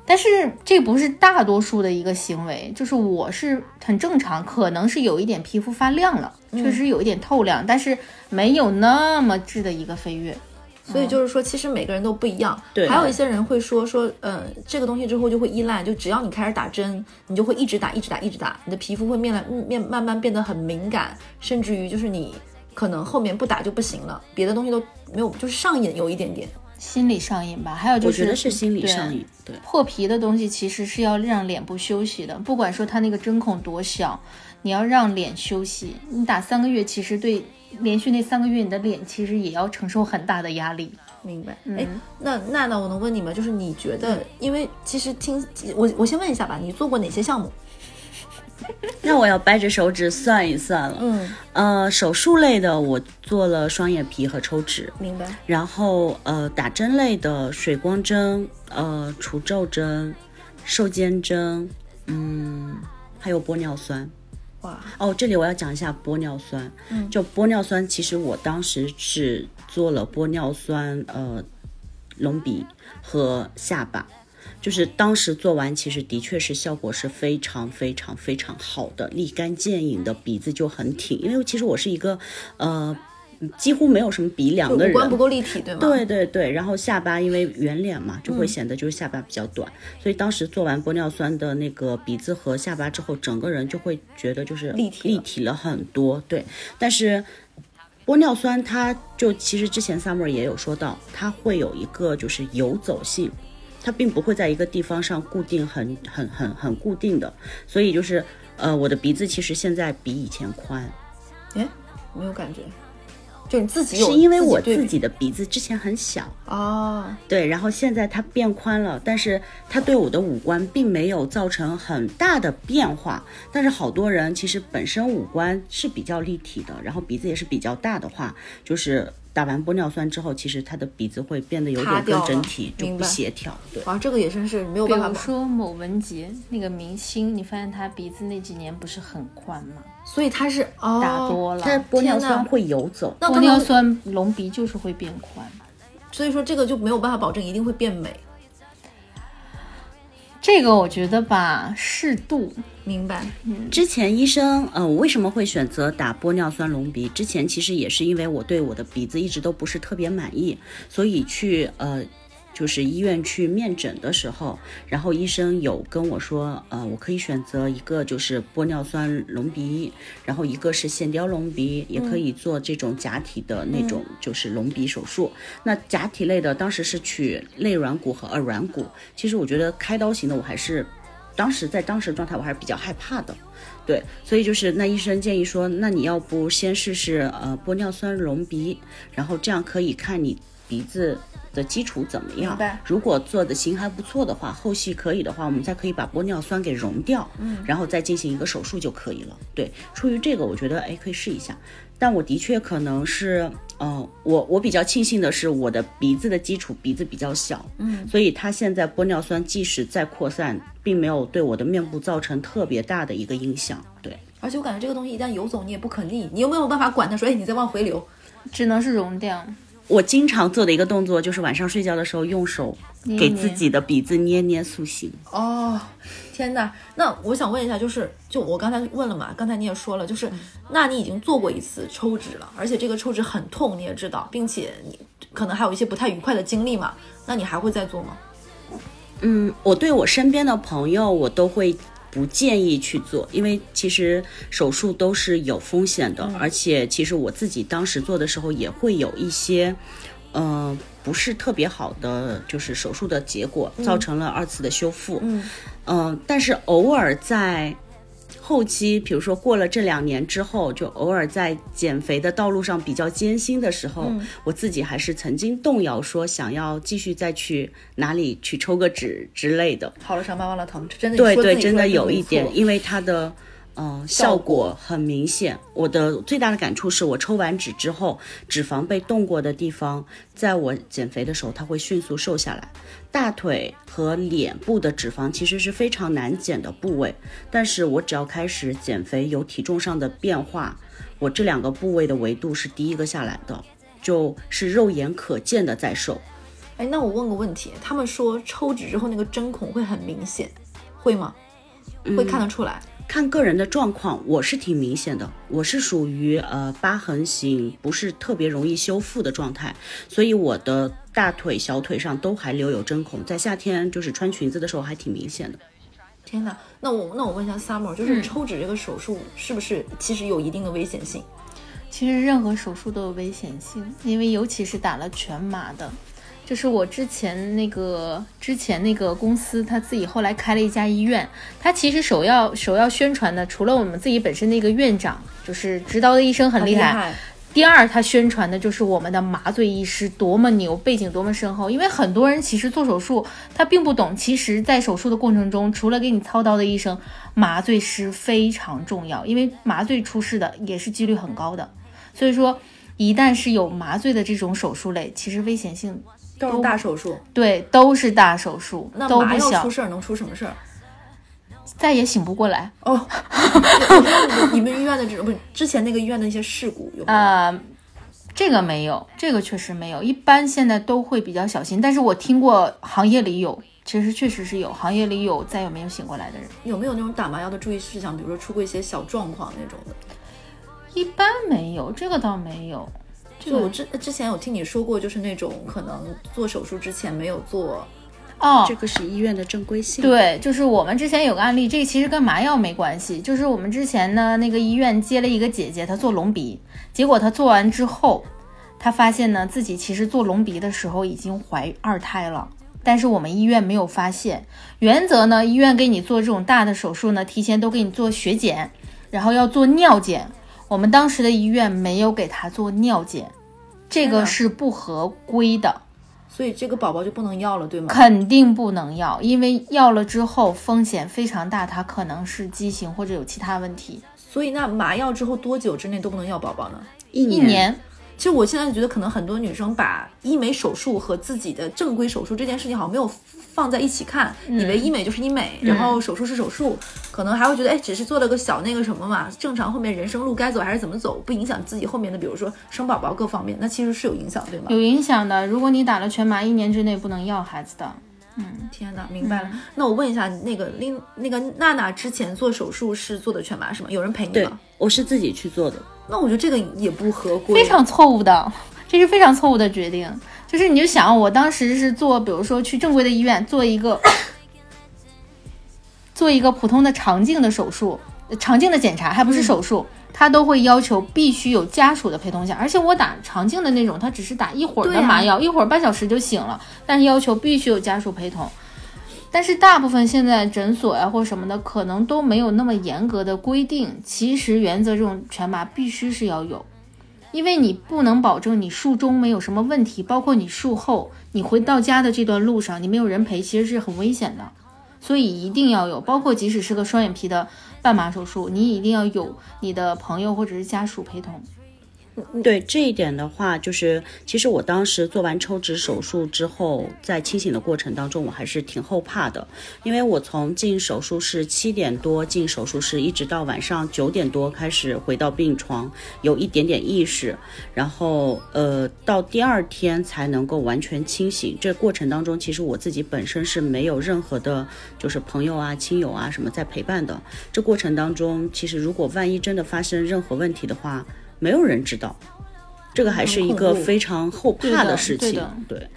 但是这不是大多数的一个行为，就是我是很正常，可能是有一点皮肤发亮了，确实有一点透亮，但是没有那么质的一个飞跃。所以就是说，其实每个人都不一样。对，还有一些人会说说，嗯，这个东西之后就会依赖，就只要你开始打针，你就会一直打，一直打，一直打，你的皮肤会面来面慢慢变得很敏感，甚至于就是你可能后面不打就不行了，别的东西都没有，就是上瘾有一点点，心理上瘾吧。还有就是，我觉得是心理上瘾。对，破皮的东西其实是要让脸部休息的，不管说它那个针孔多小，你要让脸休息。你打三个月，其实对。连续那三个月，你的脸其实也要承受很大的压力。明白？哎，那娜娜，我能问你吗？就是你觉得，因为其实听我，我先问一下吧，你做过哪些项目？那我要掰着手指算一算了。嗯，呃，手术类的我做了双眼皮和抽脂。明白。然后呃，打针类的水光针、呃，除皱针、瘦肩针，嗯，还有玻尿酸。哇哦，这里我要讲一下玻尿酸。嗯，就玻尿酸，其实我当时是做了玻尿酸，呃，隆鼻和下巴，就是当时做完，其实的确是效果是非常非常非常好的，立竿见影的鼻子就很挺。因为其实我是一个，呃。几乎没有什么鼻梁的人，五官不够立体，对吗？对对对，然后下巴因为圆脸嘛，就会显得就是下巴比较短，所以当时做完玻尿酸的那个鼻子和下巴之后，整个人就会觉得就是立体立体了很多。对，但是玻尿酸它就其实之前 summer 也有说到，它会有一个就是游走性，它并不会在一个地方上固定很很很很固定的，所以就是呃我的鼻子其实现在比以前宽，哎，没有感觉。就你自己是因为我自己的鼻子之前很小哦，对，然后现在它变宽了，但是它对我的五官并没有造成很大的变化。但是好多人其实本身五官是比较立体的，然后鼻子也是比较大的话，就是。打完玻尿酸之后，其实他的鼻子会变得有点跟整体就不协调。对，啊，这个也真是没有办法。比如说某文杰那个明星，你发现他鼻子那几年不是很宽吗？所以他是打多了，他玻尿酸会游走，玻尿酸隆鼻就是会变宽。所以说这个就没有办法保证一定会变美。这个我觉得吧，适度。明白。之前医生，呃，我为什么会选择打玻尿酸隆鼻？之前其实也是因为我对我的鼻子一直都不是特别满意，所以去呃。就是医院去面诊的时候，然后医生有跟我说，呃，我可以选择一个就是玻尿酸隆鼻，然后一个是线雕隆鼻，也可以做这种假体的那种就是隆鼻手术。那假体类的当时是取肋软骨和耳软骨，其实我觉得开刀型的我还是当时在当时状态我还是比较害怕的，对，所以就是那医生建议说，那你要不先试试呃玻尿酸隆鼻，然后这样可以看你鼻子。的基础怎么样？如果做的型还不错的话，后续可以的话，我们再可以把玻尿酸给溶掉，嗯，然后再进行一个手术就可以了。对，出于这个，我觉得哎可以试一下。但我的确可能是，呃，我我比较庆幸的是，我的鼻子的基础鼻子比较小，嗯，所以它现在玻尿酸即使再扩散，并没有对我的面部造成特别大的一个影响。对，而且我感觉这个东西一旦游走，你也不可逆，你又没有办法管它？说哎，你再往回流，只能是溶掉。我经常做的一个动作就是晚上睡觉的时候用手给自己的鼻子捏捏塑形。哦，天哪！那我想问一下，就是就我刚才问了嘛，刚才你也说了，就是那你已经做过一次抽脂了，而且这个抽脂很痛，你也知道，并且你可能还有一些不太愉快的经历嘛，那你还会再做吗？嗯，我对我身边的朋友，我都会。不建议去做，因为其实手术都是有风险的，而且其实我自己当时做的时候也会有一些，嗯，不是特别好的，就是手术的结果，造成了二次的修复。嗯，嗯，但是偶尔在。后期，比如说过了这两年之后，就偶尔在减肥的道路上比较艰辛的时候，我自己还是曾经动摇，说想要继续再去哪里去抽个脂之类的。好了伤疤忘了疼，真的对对，真的有一点，因为它的。嗯，效果很明显。我的最大的感触是我抽完脂之后，脂肪被动过的地方，在我减肥的时候，它会迅速瘦下来。大腿和脸部的脂肪其实是非常难减的部位，但是我只要开始减肥，有体重上的变化，我这两个部位的维度是第一个下来的，就是肉眼可见的在瘦。哎，那我问个问题，他们说抽脂之后那个针孔会很明显，会吗？会看得出来？看个人的状况，我是挺明显的，我是属于呃疤痕型，不是特别容易修复的状态，所以我的大腿、小腿上都还留有针孔，在夏天就是穿裙子的时候还挺明显的。天哪，那我那我问一下 Summer，就是抽脂这个手术是不是其实有一定的危险性？其实任何手术都有危险性，因为尤其是打了全麻的。就是我之前那个之前那个公司，他自己后来开了一家医院。他其实首要首要宣传的，除了我们自己本身那个院长，就是指导的医生很厉害。第二，他宣传的就是我们的麻醉医师多么牛，背景多么深厚。因为很多人其实做手术他并不懂，其实在手术的过程中，除了给你操刀的医生，麻醉师非常重要，因为麻醉出事的也是几率很高的。所以说，一旦是有麻醉的这种手术类，其实危险性。都是大手术，对，都是大手术。那麻药出事儿能出什么事儿？再也醒不过来哦。你们医院的这种不，之前那个医院的一些事故有啊？这个没有，这个确实没有。一般现在都会比较小心，但是我听过行业里有，其实确实是有行业里有再也没有醒过来的人。有没有那种打麻药的注意事项？比如说出过一些小状况那种的？一般没有，这个倒没有。就我之之前有听你说过，就是那种可能做手术之前没有做，哦，这个是医院的正规性。对，就是我们之前有个案例，这个其实跟麻药没关系，就是我们之前呢那个医院接了一个姐姐，她做隆鼻，结果她做完之后，她发现呢自己其实做隆鼻的时候已经怀二胎了，但是我们医院没有发现。原则呢，医院给你做这种大的手术呢，提前都给你做血检，然后要做尿检。我们当时的医院没有给他做尿检，这个是不合规的，所以这个宝宝就不能要了，对吗？肯定不能要，因为要了之后风险非常大，他可能是畸形或者有其他问题。所以那麻药之后多久之内都不能要宝宝呢？一年。其实我现在觉得，可能很多女生把医美手术和自己的正规手术这件事情好像没有放在一起看，以为医美就是医美，然后手术是手术，可能还会觉得，哎，只是做了个小那个什么嘛，正常后面人生路该走还是怎么走，不影响自己后面的，比如说生宝宝各方面，那其实是有影响，对吗？有影响的。如果你打了全麻，一年之内不能要孩子的。嗯，天哪，明白了。那我问一下，那个另那个娜娜之前做手术是做的全麻是吗？有人陪你对吗？，我是自己去做的。那我觉得这个也不合规，非常错误的，这是非常错误的决定。就是你就想，我当时是做，比如说去正规的医院做一个做一个普通的肠镜的手术，呃肠镜的检查，还不是手术。他都会要求必须有家属的陪同下，而且我打肠镜的那种，他只是打一会儿的麻药，一会儿半小时就醒了，但是要求必须有家属陪同。但是大部分现在诊所呀、或什么的，可能都没有那么严格的规定。其实原则这种全麻必须是要有，因为你不能保证你术中没有什么问题，包括你术后你回到家的这段路上，你没有人陪，其实是很危险的。所以一定要有，包括即使是个双眼皮的半麻手术，你一定要有你的朋友或者是家属陪同。对这一点的话，就是其实我当时做完抽脂手术之后，在清醒的过程当中，我还是挺后怕的，因为我从进手术室七点多进手术室，一直到晚上九点多开始回到病床，有一点点意识，然后呃到第二天才能够完全清醒。这过程当中，其实我自己本身是没有任何的，就是朋友啊、亲友啊什么在陪伴的。这过程当中，其实如果万一真的发生任何问题的话，没有人知道，这个还是一个非常后怕的事情。对的对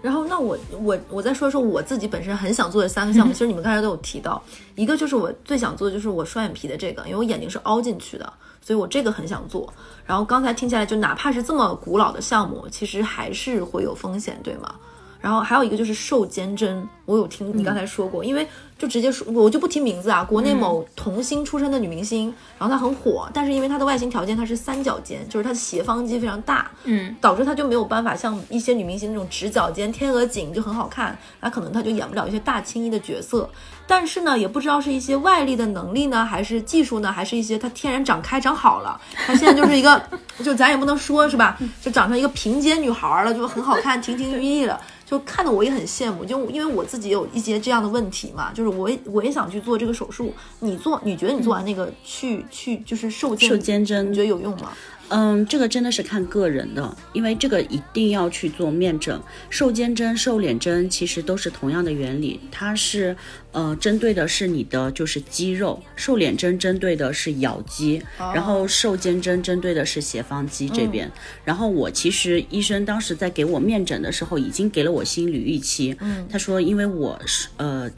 然后，那我我我再说说我自己本身很想做的三个项目，其实你们刚才都有提到，一个就是我最想做的就是我双眼皮的这个，因为我眼睛是凹进去的，所以我这个很想做。然后刚才听下来，就哪怕是这么古老的项目，其实还是会有风险，对吗？然后还有一个就是瘦肩针，我有听你刚才说过，因为就直接说，我就不提名字啊。国内某童星出身的女明星，然后她很火，但是因为她的外形条件她是三角肩，就是她的斜方肌非常大，嗯，导致她就没有办法像一些女明星那种直角肩、天鹅颈就很好看，那可能她就演不了一些大青衣的角色。但是呢，也不知道是一些外力的能力呢，还是技术呢，还是一些她天然长开长好了，她现在就是一个，就咱也不能说是吧，就长成一个平肩女孩了，就很好看，亭亭玉立了。就看的我也很羡慕，就因为我自己有一些这样的问题嘛，就是我也我也想去做这个手术。你做，你觉得你做完那个去去就是瘦肩瘦肩针你觉得有用吗？嗯，这个真的是看个人的，因为这个一定要去做面诊。瘦肩针、瘦脸针其实都是同样的原理，它是呃针对的是你的就是肌肉，瘦脸针针对的是咬肌，然后瘦肩针针对的是斜方肌这边。然后我其实医生当时在给我面诊的时候，已经给了我心理预期，嗯，他说因为我是呃。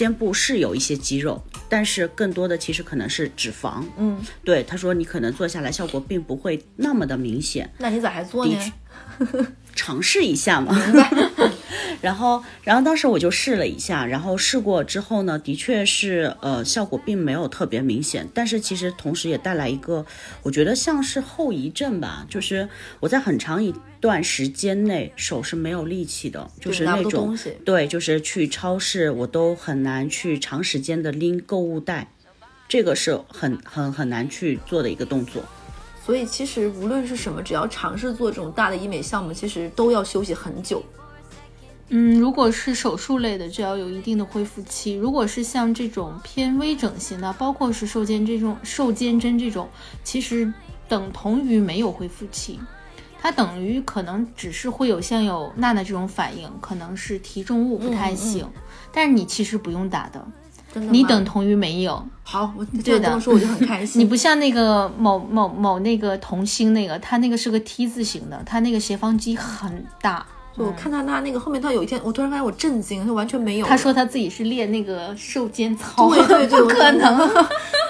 肩部是有一些肌肉，但是更多的其实可能是脂肪。嗯，对，他说你可能做下来效果并不会那么的明显，那你咋还做呢？尝试一下嘛。然后，然后当时我就试了一下，然后试过之后呢，的确是呃效果并没有特别明显，但是其实同时也带来一个我觉得像是后遗症吧，就是我在很长一段时间内手是没有力气的，就是那种东西对，就是去超市我都很难去长时间的拎购物袋，这个是很很很难去做的一个动作。所以其实无论是什么，只要尝试做这种大的医美项目，其实都要休息很久。嗯，如果是手术类的，就要有一定的恢复期；如果是像这种偏微整形的，包括是瘦肩这种瘦肩针这种，其实等同于没有恢复期。它等于可能只是会有像有娜娜这种反应，可能是提重物不太行，但是你其实不用打的，你等同于没有。好，我对的这么说我就很开心。你不像那个某某某那个童星那个，他那个是个 T 字形的，他那个斜方肌很大。就我看到他那那个后面，他有一天，我突然发现我震惊，他完全没有。他说他自己是练那个瘦肩操，对对对，不可能。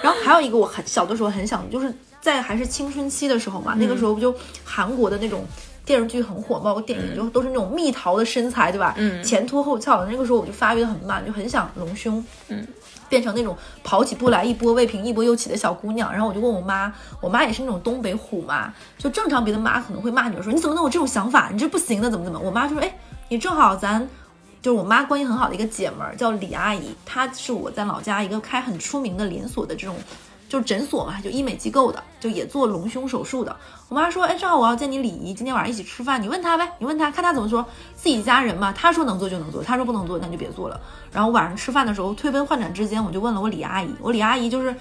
然后还有一个我很小的时候很想，就是在还是青春期的时候嘛，那个时候不就韩国的那种电视剧很火，包括电影就都是那种蜜桃的身材，对吧？嗯前凸后翘的。那个时候我就发育的很慢，就很想隆胸。嗯。变成那种跑起步来一波未平一波又起的小姑娘，然后我就问我妈，我妈也是那种东北虎嘛，就正常别的妈可能会骂女儿说你怎么能有这种想法，你这不行的，怎么怎么。我妈就说，哎，你正好咱就是我妈关系很好的一个姐们儿叫李阿姨，她是我在老家一个开很出名的连锁的这种。就是诊所嘛，就医美机构的，就也做隆胸手术的。我妈说，哎，正好我要见你李姨，今天晚上一起吃饭，你问她呗，你问她看她怎么说。自己家人嘛，她说能做就能做，她说不能做那就别做了。然后晚上吃饭的时候，推杯换盏之间，我就问了我李阿姨，我李阿姨就是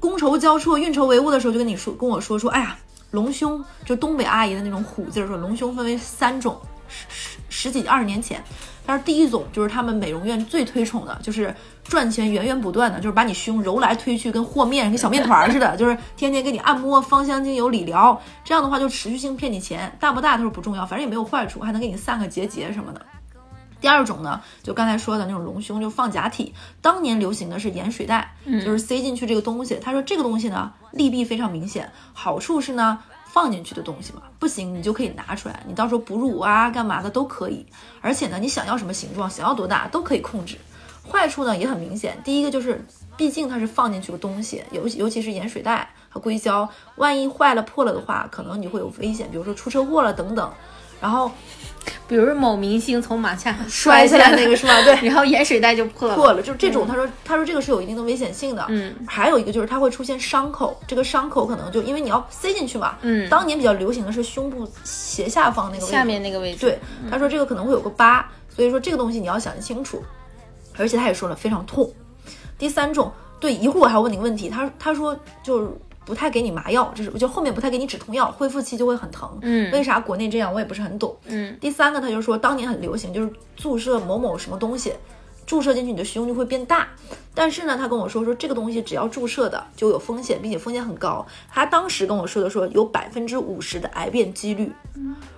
觥筹交错、运筹帷幄的时候，就跟你说跟我说说，哎呀，隆胸就东北阿姨的那种虎劲儿，说隆胸分为三种。十十几二十年前，但是第一种就是他们美容院最推崇的，就是赚钱源源不断的，就是把你胸揉来推去，跟和面跟小面团似的，就是天天给你按摩、芳香精油、理疗，这样的话就持续性骗你钱，大不大他说不重要，反正也没有坏处，还能给你散个结节什么的。第二种呢，就刚才说的那种隆胸，就放假体。当年流行的是盐水袋，就是塞进去这个东西。他说这个东西呢，利弊非常明显，好处是呢，放进去的东西嘛，不行你就可以拿出来，你到时候哺乳啊、干嘛的都可以。而且呢，你想要什么形状，想要多大都可以控制。坏处呢也很明显，第一个就是，毕竟它是放进去的东西，尤其尤其是盐水袋和硅胶，万一坏了破了的话，可能你会有危险，比如说出车祸了等等。然后。比如某明星从马下 摔下来那个是吧？对，然后盐水袋就破了。破了，就是这种。他说，他说这个是有一定的危险性的。嗯，还有一个就是它会出现伤口，这个伤口可能就因为你要塞进去嘛。嗯，当年比较流行的是胸部斜下方那个位置，下面那个位置。对，他说这个可能会有个疤，所以说这个东西你要想清楚。而且他也说了非常痛。第三种，对，一会儿我还要问你个问题。他他说就是。不太给你麻药，就是就后面不太给你止痛药，恢复期就会很疼。嗯，为啥国内这样我也不是很懂。嗯，第三个他就说当年很流行，就是注射某某什么东西，注射进去你的胸就会变大。但是呢，他跟我说说这个东西只要注射的就有风险，并且风险很高。他当时跟我说的说有百分之五十的癌变几率。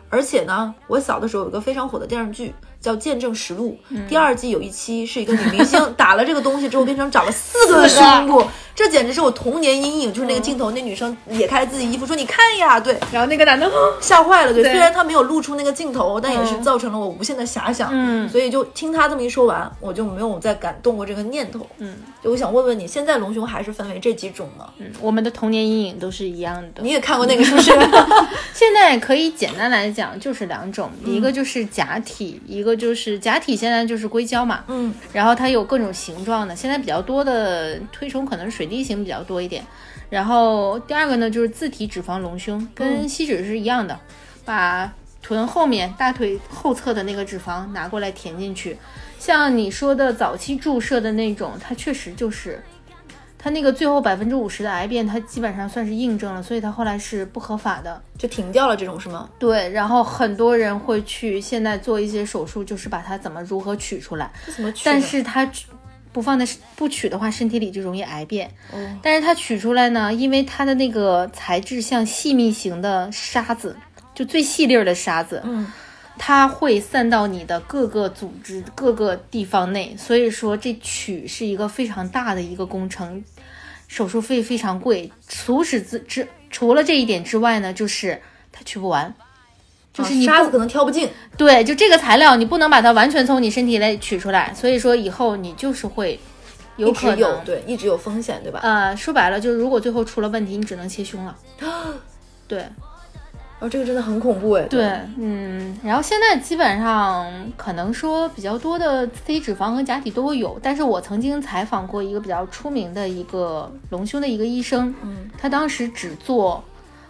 而且呢，我小的时候有个非常火的电视剧叫《见证实录》，第二季有一期是一个女明星 打了这个东西之后变成长了四个胸部，这简直是我童年阴影。就是那个镜头，那女生裂开自己衣服说：“你看呀，对。”然后那个男的吓坏了，对。虽然他没有露出那个镜头，但也是造成了我无限的遐想。嗯，所以就听他这么一说完，我就没有再敢动过这个念头。嗯，就我想问问你，现在隆胸还是分为这几种吗？嗯，我们的童年阴影都是一样的。你也看过那个是不是？现在可以简单来讲，就是两种，一个就是假体，一个就是假体。现在就是硅胶嘛，嗯，然后它有各种形状的。现在比较多的推崇可能是水滴型比较多一点。然后第二个呢，就是自体脂肪隆胸，跟吸脂是一样的，把臀后面大腿后侧的那个脂肪拿过来填进去。像你说的早期注射的那种，它确实就是。它那个最后百分之五十的癌变，他基本上算是印证了，所以他后来是不合法的，就停掉了这种是吗？对，然后很多人会去现在做一些手术，就是把它怎么如何取出来，怎么取？但是它不放在不取的话，身体里就容易癌变。哦，但是它取出来呢，因为它的那个材质像细密型的沙子，就最细粒儿的沙子，嗯。它会散到你的各个组织、各个地方内，所以说这取是一个非常大的一个工程，手术费非常贵。除此之之，除了这一点之外呢，就是它取不完，就是你沙子可能挑不进。对，就这个材料，你不能把它完全从你身体内取出来，所以说以后你就是会有可能对一直有风险，对吧？呃，说白了就是如果最后出了问题，你只能切胸了。对。哦，这个真的很恐怖哎。对，嗯，然后现在基本上可能说比较多的自体脂肪和假体都会有，但是我曾经采访过一个比较出名的一个隆胸的一个医生，嗯，他当时只做，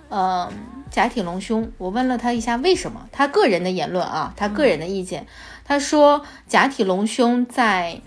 呃，假体隆胸。我问了他一下为什么，他个人的言论啊，他个人的意见，他说假体隆胸在，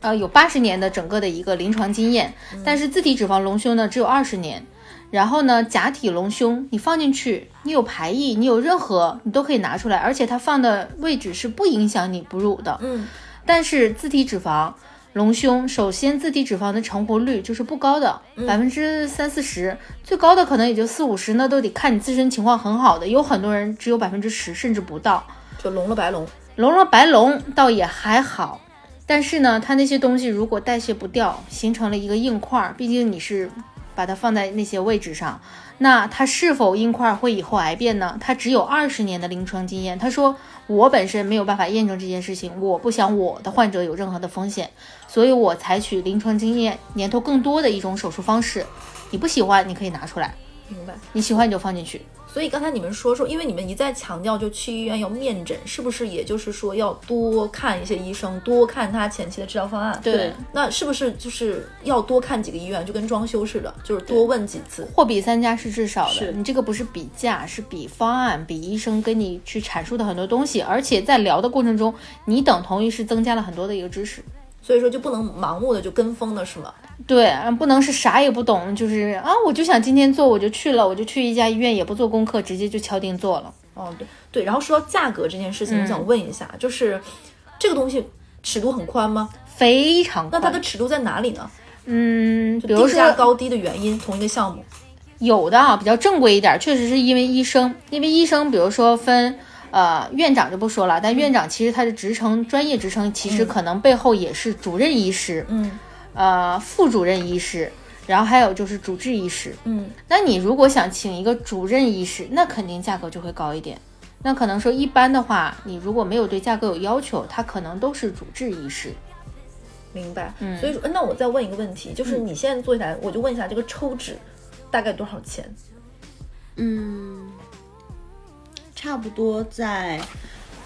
呃，有八十年的整个的一个临床经验，但是自体脂肪隆胸呢只有二十年。然后呢，假体隆胸，你放进去，你有排异，你有任何，你都可以拿出来，而且它放的位置是不影响你哺乳的。嗯，但是自体脂肪隆胸，首先自体脂肪的成活率就是不高的，百分之三四十，最高的可能也就四五十，那都得看你自身情况很好的，有很多人只有百分之十甚至不到，就隆了白隆，隆了白隆倒也还好，但是呢，它那些东西如果代谢不掉，形成了一个硬块，毕竟你是。把它放在那些位置上，那它是否硬块会以后癌变呢？他只有二十年的临床经验，他说我本身没有办法验证这件事情，我不想我的患者有任何的风险，所以我采取临床经验年头更多的一种手术方式。你不喜欢，你可以拿出来，明白？你喜欢你就放进去。所以刚才你们说说，因为你们一再强调就去医院要面诊，是不是也就是说要多看一些医生，多看他前期的治疗方案？对，那是不是就是要多看几个医院，就跟装修似的，就是多问几次？货比三家是至少的。你这个不是比价，是比方案，比医生跟你去阐述的很多东西，而且在聊的过程中，你等同于是增加了很多的一个知识。所以说就不能盲目的就跟风的是吗？对，不能是啥也不懂，就是啊，我就想今天做我就去了，我就去一家医院也不做功课，直接就敲定做了。哦，对，对，然后说到价格这件事情，我想问一下，就是这个东西尺度很宽吗？非常宽。那它的尺度在哪里呢？嗯，比如说高低的原因，同一个项目。有的啊，比较正规一点，确实是因为医生，因为医生，比如说分呃院长就不说了，但院长其实他的职称、专业职称，其实可能背后也是主任医师，嗯呃副主任医师，然后还有就是主治医师。嗯，那你如果想请一个主任医师，那肯定价格就会高一点。那可能说一般的话，你如果没有对价格有要求，他可能都是主治医师。明白。嗯所以说，那我再问一个问题，就是你现在做下来，我就问一下这个抽脂大概多少钱？嗯，差不多在，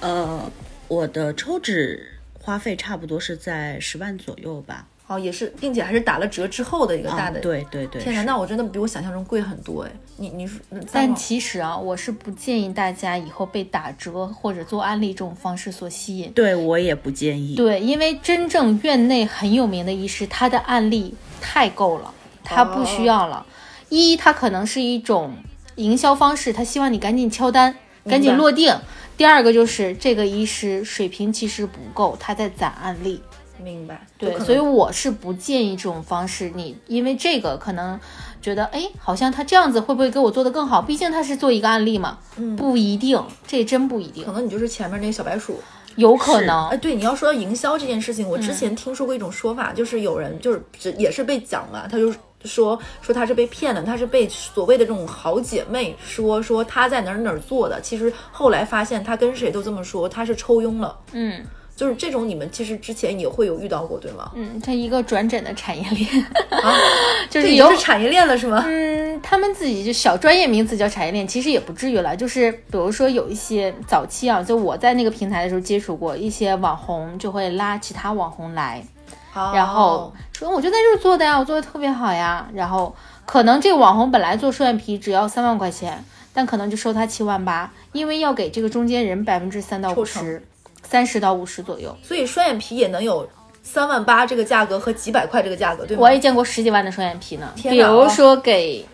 呃，我的抽脂花费差不多是在十万左右吧。哦，也是，并且还是打了折之后的一个大啊的。，对对对，天哪，那我真的比我想象中贵很多哎。你你说，但其实啊，我是不建议大家以后被打折或者做安利这种方式所吸引。对我也不建议。对，因为真正院内很有名的医师，他的案例太够了，他不需要了。一，他可能是一种营销方式，他希望你赶紧敲单，赶紧落定。第二个就是这个医师水平其实不够，他在攒案例。明白。对所以我是不建议这种方式。你因为这个可能觉得，哎，好像他这样子会不会给我做的更好？毕竟他是做一个案例嘛，嗯不一定，这真不一定可，能你就是前面那个小白鼠。有可能哎，。对，你要说到营销这件事情，我之前听说过一种说法，就是有人就是只也是被讲嘛，他就说说她是被骗了，她是被所谓的这种好姐妹说说她在哪儿哪儿做的，其实后来发现她跟谁都这么说，她是抽佣了。嗯就是这种，你们其实之前也会有遇到过，对吗？嗯，它一个转诊的产业链，啊，就是有这已经是产业链了，是吗？嗯，他们自己就小专业名词叫产业链，其实也不至于了。就是比如说有一些早期啊，就我在那个平台的时候接触过一些网红，就会拉其他网红来，然后说我就在这儿做的呀，我做的特别好呀。然后可能这个网红本来做双眼皮只要三万块钱，但可能就收他七万八，因为要给这个中间人百分之三到五十，三十到五十左右。所以双眼皮也能有三万八这个价格和几百块这个价格，对吗？我也见过十几万的双眼皮呢，比如说给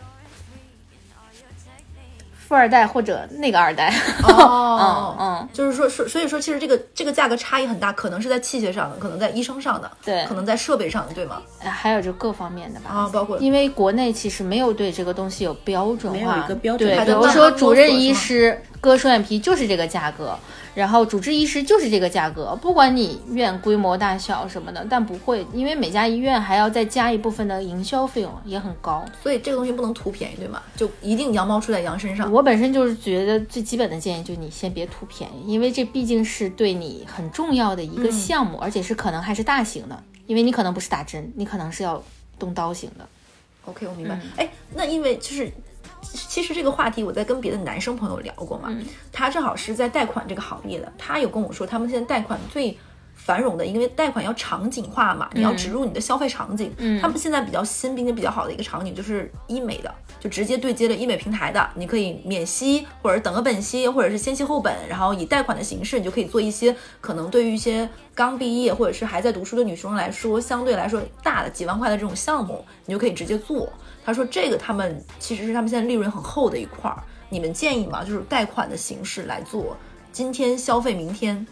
富二代或者那个二代，哦，嗯嗯，就是说，所所以说，其实这个这个价格差异很大，可能是在器械上的，可能在医生上的，对可能在设备上的，对吗？呃还有就各方面的吧。啊，包括因为国内其实没有对这个东西有标准化，没有一个标准对，还比如说主任医师割双眼皮就是这个价格，然后主治医师就是这个价格，不管你院规模大小什么的，但不会，因为每家医院还要再加一部分的营销费用，也很高。所以这个东西不能图便宜，对吗？就一定羊毛出在羊身上。我本身就是觉得最基本的建议就是你先别图便宜，因为这毕竟是对你很重要的一个项目，而且是可能还是大型的，因为你可能不是打针，你可能是要动刀型的。OK，我明白。嗯哎、那因为就是。其实这个话题我在跟别的男生朋友聊过嘛，嗯他正好是在贷款这个行业的，他有跟我说，他们现在贷款最繁荣的，因为贷款要场景化嘛，你要植入你的消费场景。嗯他们现在比较新并且比较好的一个场景就是医美的，就直接对接了医美平台的，你可以免息或者等额本息，或者是先息后本，然后以贷款的形式，你就可以做一些可能对于一些刚毕业或者是还在读书的女生来说，相对来说大的几万块的这种项目，你就可以直接做。他说这个他们其实是他们现在利润很厚的一块儿，你们建议吗？就是贷款的形式来做，今天消费明天。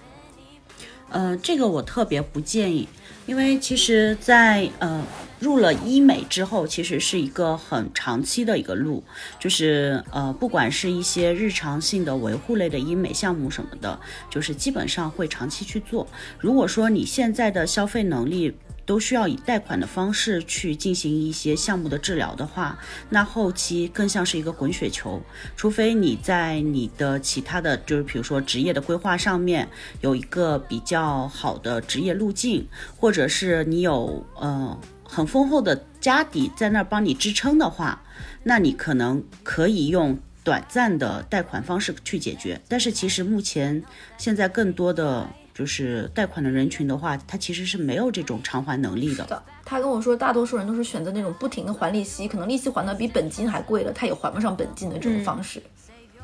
呃，这个我特别不建议，因为其实在，呃入了医美之后，其实是一个很长期的一个路，就是呃不管是一些日常性的维护类的医美项目什么的，就是基本上会长期去做。如果说你现在的消费能力，都需要以贷款的方式去进行一些项目的治疗的话，那后期更像是一个滚雪球。除非你在你的其他的就是比如说职业的规划上面有一个比较好的职业路径，或者是你有呃很丰厚的家底在那儿帮你支撑的话，那你可能可以用短暂的贷款方式去解决。但是其实目前现在更多的就是贷款的人群的话，他其实是没有这种偿还能力的。的，他跟我说，大多数人都是选择那种不停的还利息，可能利息还的比本金还贵了，他也还不上本金的这种方式。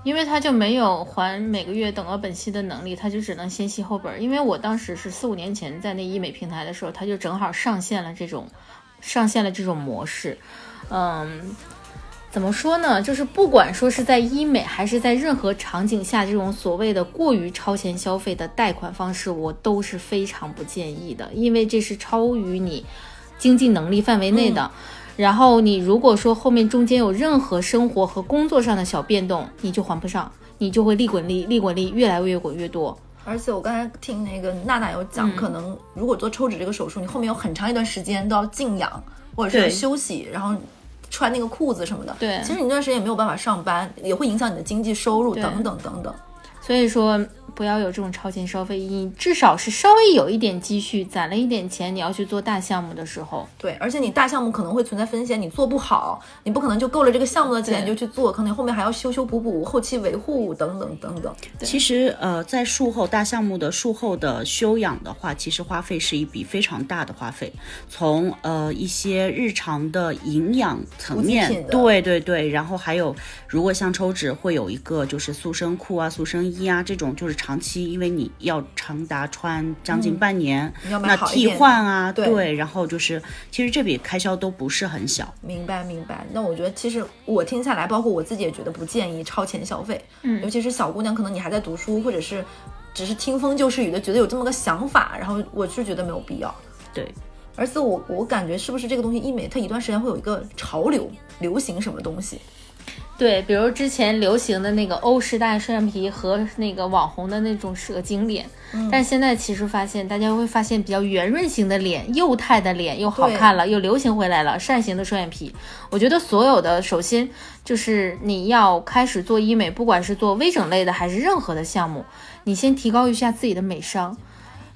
因为他就没有还每个月等额本息的能力，他就只能先息后本儿。因为我当时是四五年前在那医美平台的时候，他就正好上线了这种，上线了这种模式。嗯，怎么说呢？就是不管说是在医美还是在任何场景下，这种所谓的过于超前消费的贷款方式，我都是非常不建议的，因为这是超于你经济能力范围内的。然后你如果说后面中间有任何生活和工作上的小变动，你就还不上，你就会利滚利，利滚利越来越滚越多。而且我刚才听那个娜娜有讲，可能如果做抽脂这个手术，你后面有很长一段时间都要静养或者是休息，然后穿那个裤子什么的。对其实你那段时间也没有办法上班，也会影响你的经济收入等等等等。所以说，不要有这种超前消费，你至少是稍微有一点积蓄，攒了一点钱，你要去做大项目的时候，对，而且你大项目可能会存在风险，你做不好，你不可能就够了这个项目的钱你就去做，可能后面还要修修补补、后期维护等等等等。其实呃，在术后大项目的术后的修养的话，其实花费是一笔非常大的花费。从呃一些日常的营养层面对对对，然后还有如果像抽脂会有一个就是塑身裤啊、塑身衣啊这种，就是长期因为你要长达穿将近半年，嗯你要买那替换啊，对然后就是其实这笔开销都不是很小。明白明白。那我觉得其实我听下来，包括我自己也觉得不建议超前消费。嗯，尤其是小姑娘，可能你还在读书，或者是只是听风就是雨的，觉得有这么个想法，然后我是觉得没有必要。对，而且我我感觉是不是这个东西医美它一段时间会有一个潮流，流行什么东西？对，比如之前流行的那个欧式大双眼皮和那个网红的那种蛇精脸，但是现在其实发现，大家会发现比较圆润型的脸、幼态的脸又好看了，又流行回来了，扇形的双眼皮。我觉得所有的，首先就是你要开始做医美，不管是做微整类的还是任何的项目，你先提高一下自己的美商，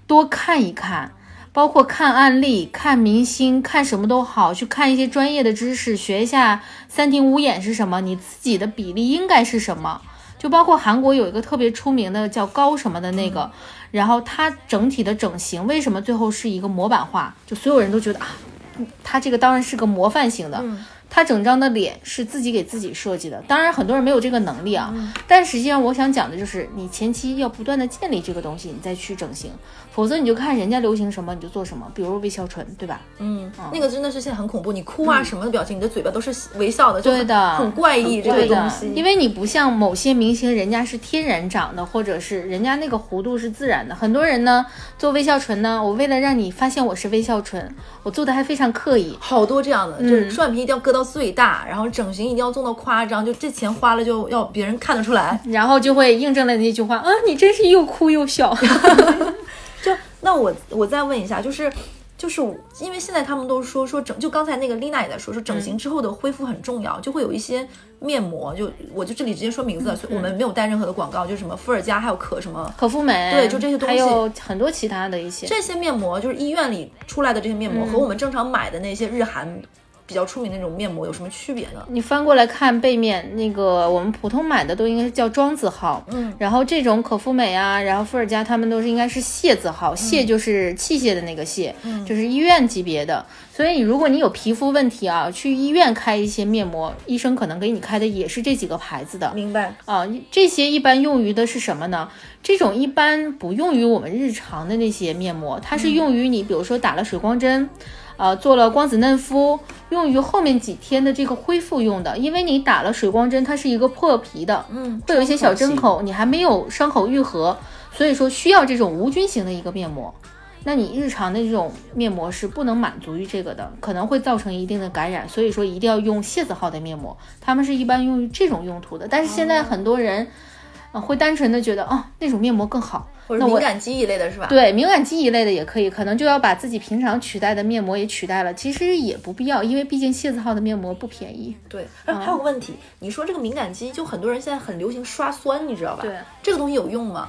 多看一看。包括看案例、看明星、看什么都好，去看一些专业的知识，学一下三庭五眼是什么，你自己的比例应该是什么。就包括韩国有一个特别出名的叫高什么的那个，然后他整体的整形为什么最后是一个模板化？就所有人都觉得啊，他这个当然是个模范型的。他整张的脸是自己给自己设计的，当然很多人没有这个能力啊。但实际上，我想讲的就是，你前期要不断的建立这个东西，你再去整形，否则你就看人家流行什么你就做什么，比如微笑唇，对吧？嗯，那个真的是现在很恐怖，你哭啊什么的表情，你的嘴巴都是微笑的，对的很怪异这个东西。，因为你不像某些明星，人家是天然长的，或者是人家那个弧度是自然的。很多人呢做微笑唇呢，我为了让你发现我是微笑唇，我做的还非常刻意。好多这样的，就是双眼皮一定要割到最大，然后整形一定要做到夸张，就这钱花了就要别人看得出来。然后就会印证了那句话啊，你真是又哭又笑。就那我我再问一下，就是就是因为现在他们都说说整，就刚才那个丽娜也在说说整形之后的恢复很重要，就会有一些面膜，就我就这里直接说名字了，所以我们没有带任何的广告，就什么伏尔佳还有可什么。可复美，对就这些东西还有很多其他的一些。这些面膜就是医院里出来的这些面膜，和我们正常买的那些日韩比较出名的那种面膜有什么区别呢？你翻过来看背面，那个我们普通买的都应该是叫庄字号，嗯，然后这种可复美啊，然后富尔佳他们都是应该是械字号，械就是器械的那个械，嗯就是医院级别的。所以如果你有皮肤问题啊，去医院开一些面膜，医生可能给你开的也是这几个牌子的。明白。啊，这些一般用于的是什么呢？这种一般不用于我们日常的那些面膜，它是用于你，比如说打了水光针，呃，做了光子嫩肤，用于后面几天的这个恢复用的。因为你打了水光针，它是一个破皮的，嗯，会有一些小针伤口，你还没有伤口愈合，所以说需要这种无菌型的一个面膜。那你日常的这种面膜是不能满足于这个的，可能会造成一定的感染，所以说一定要用械字号的面膜，他们是一般用于这种用途的。但是现在很多人，呃，会单纯的觉得哦那种面膜更好，或者那敏感肌一类的是吧？对敏感肌一类的也可以，可能就要把自己平常取代的面膜也取代了，其实也不必要，因为毕竟械字号的面膜不便宜。对，哎还有个问题，你说这个敏感肌，就很多人现在很流行刷酸，你知道吧？对，这个东西有用吗？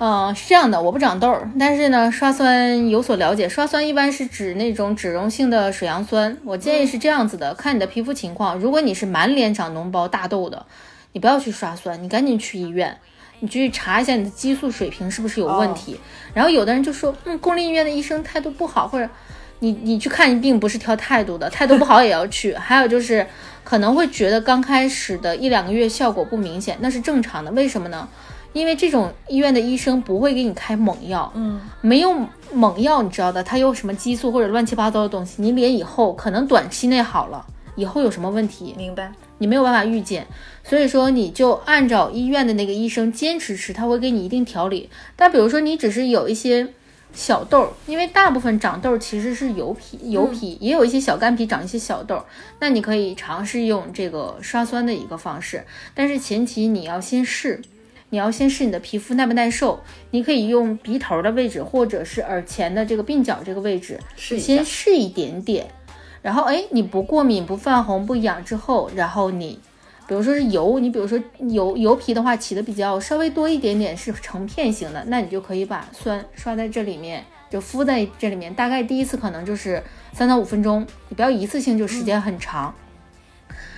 嗯，是这样的，我不长痘儿，但是呢，刷酸有所了解。刷酸一般是指那种脂溶性的水杨酸。我建议是这样子的，看你的皮肤情况。如果你是满脸长脓包、大痘的，你不要去刷酸，你赶紧去医院，你去查一下你的激素水平是不是有问题。然后有的人就说，嗯，公立医院的医生态度不好，或者你你去看病不是挑态度的，态度不好也要去。还有就是可能会觉得刚开始的一两个月效果不明显，那是正常的。为什么呢？因为这种医院的医生不会给你开猛药，嗯，没有猛药，你知道的，他有什么激素或者乱七八糟的东西，你脸以后可能短期内好了，以后有什么问题，明白。你没有办法预见，所以说你就按照医院的那个医生坚持吃，他会给你一定调理。但比如说你只是有一些小痘儿，因为大部分长痘儿其实是油皮，油皮也有一些小干皮长一些小痘儿，那你可以尝试用这个刷酸的一个方式，但是前提你要先试。你要先试你的皮肤耐不耐受，你可以用鼻头的位置或者是耳前的这个鬓角这个位置，试先试一点点，然后哎，你不过敏、不泛红、不痒之后，然后你，比如说是油，你比如说油油皮的话起的比较稍微多一点点，是成片型的，那你就可以把酸刷在这里面，就敷在这里面，大概第一次可能就是三到五分钟，你不要一次性就时间很长。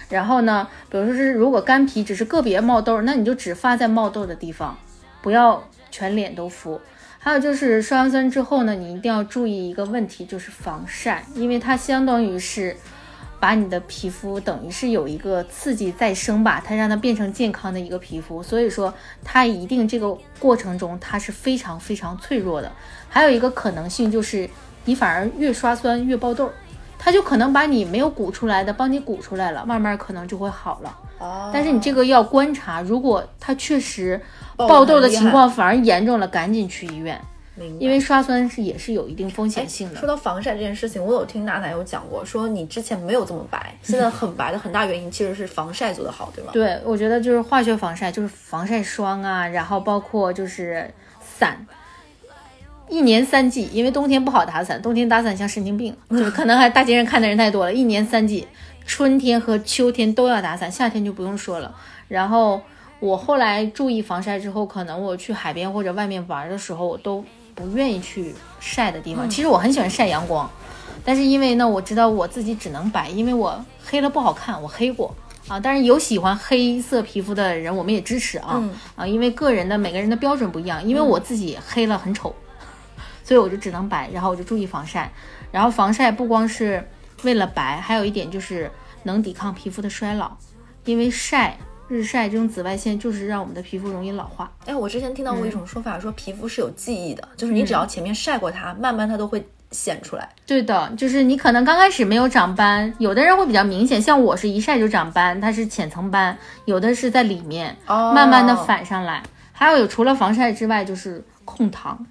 然后呢，比如说是如果干皮只是个别冒痘，那你就只发在冒痘的地方，不要全脸都敷。还有就是刷完酸之后呢，你一定要注意一个问题，就是防晒，因为它相当于是把你的皮肤等于是有一个刺激再生吧，它让它变成健康的一个皮肤，所以说它一定这个过程中它是非常非常脆弱的。还有一个可能性就是你反而越刷酸越爆痘。它就可能把你没有鼓出来的帮你鼓出来了，慢慢可能就会好了。哦但是你这个要观察，如果它确实爆爆痘的情况反而严重了，赶紧去医院，因为刷酸是也是有一定风险性的。说到防晒这件事情，我有听娜娜有讲过，说你之前没有这么白，现在很白的很大原因其实是防晒做得好，对吗？对，我觉得就是化学防晒，就是防晒霜啊，然后包括就是伞，一年三季，因为冬天不好打伞，冬天打伞像神经病，就是可能还大街上看的人太多了。一年三季，春天和秋天都要打伞，夏天就不用说了。然后我后来注意防晒之后，可能我去海边或者外面玩的时候，我都不愿意去晒的地方。其实我很喜欢晒阳光，但是因为呢，我知道我自己只能白，因为我黑了不好看，我黑过。啊，但是有喜欢黑色皮肤的人，我们也支持啊、嗯啊，因为个人的每个人的标准不一样，因为我自己黑了很丑，所以我就只能白，然后我就注意防晒，然后防晒不光是为了白，还有一点就是能抵抗皮肤的衰老，因为晒日晒这种紫外线就是让我们的皮肤容易老化。哎，我之前听到过一种说法，说皮肤是有记忆的，就是嗯你只要前面晒过它，慢慢它都会显出来。对的，就是你可能刚开始没有长斑，有的人会比较明显，像我是一晒就长斑，它是浅层斑，有的是在里面，哦慢慢的反上来。还有有除了防晒之外，就是控糖。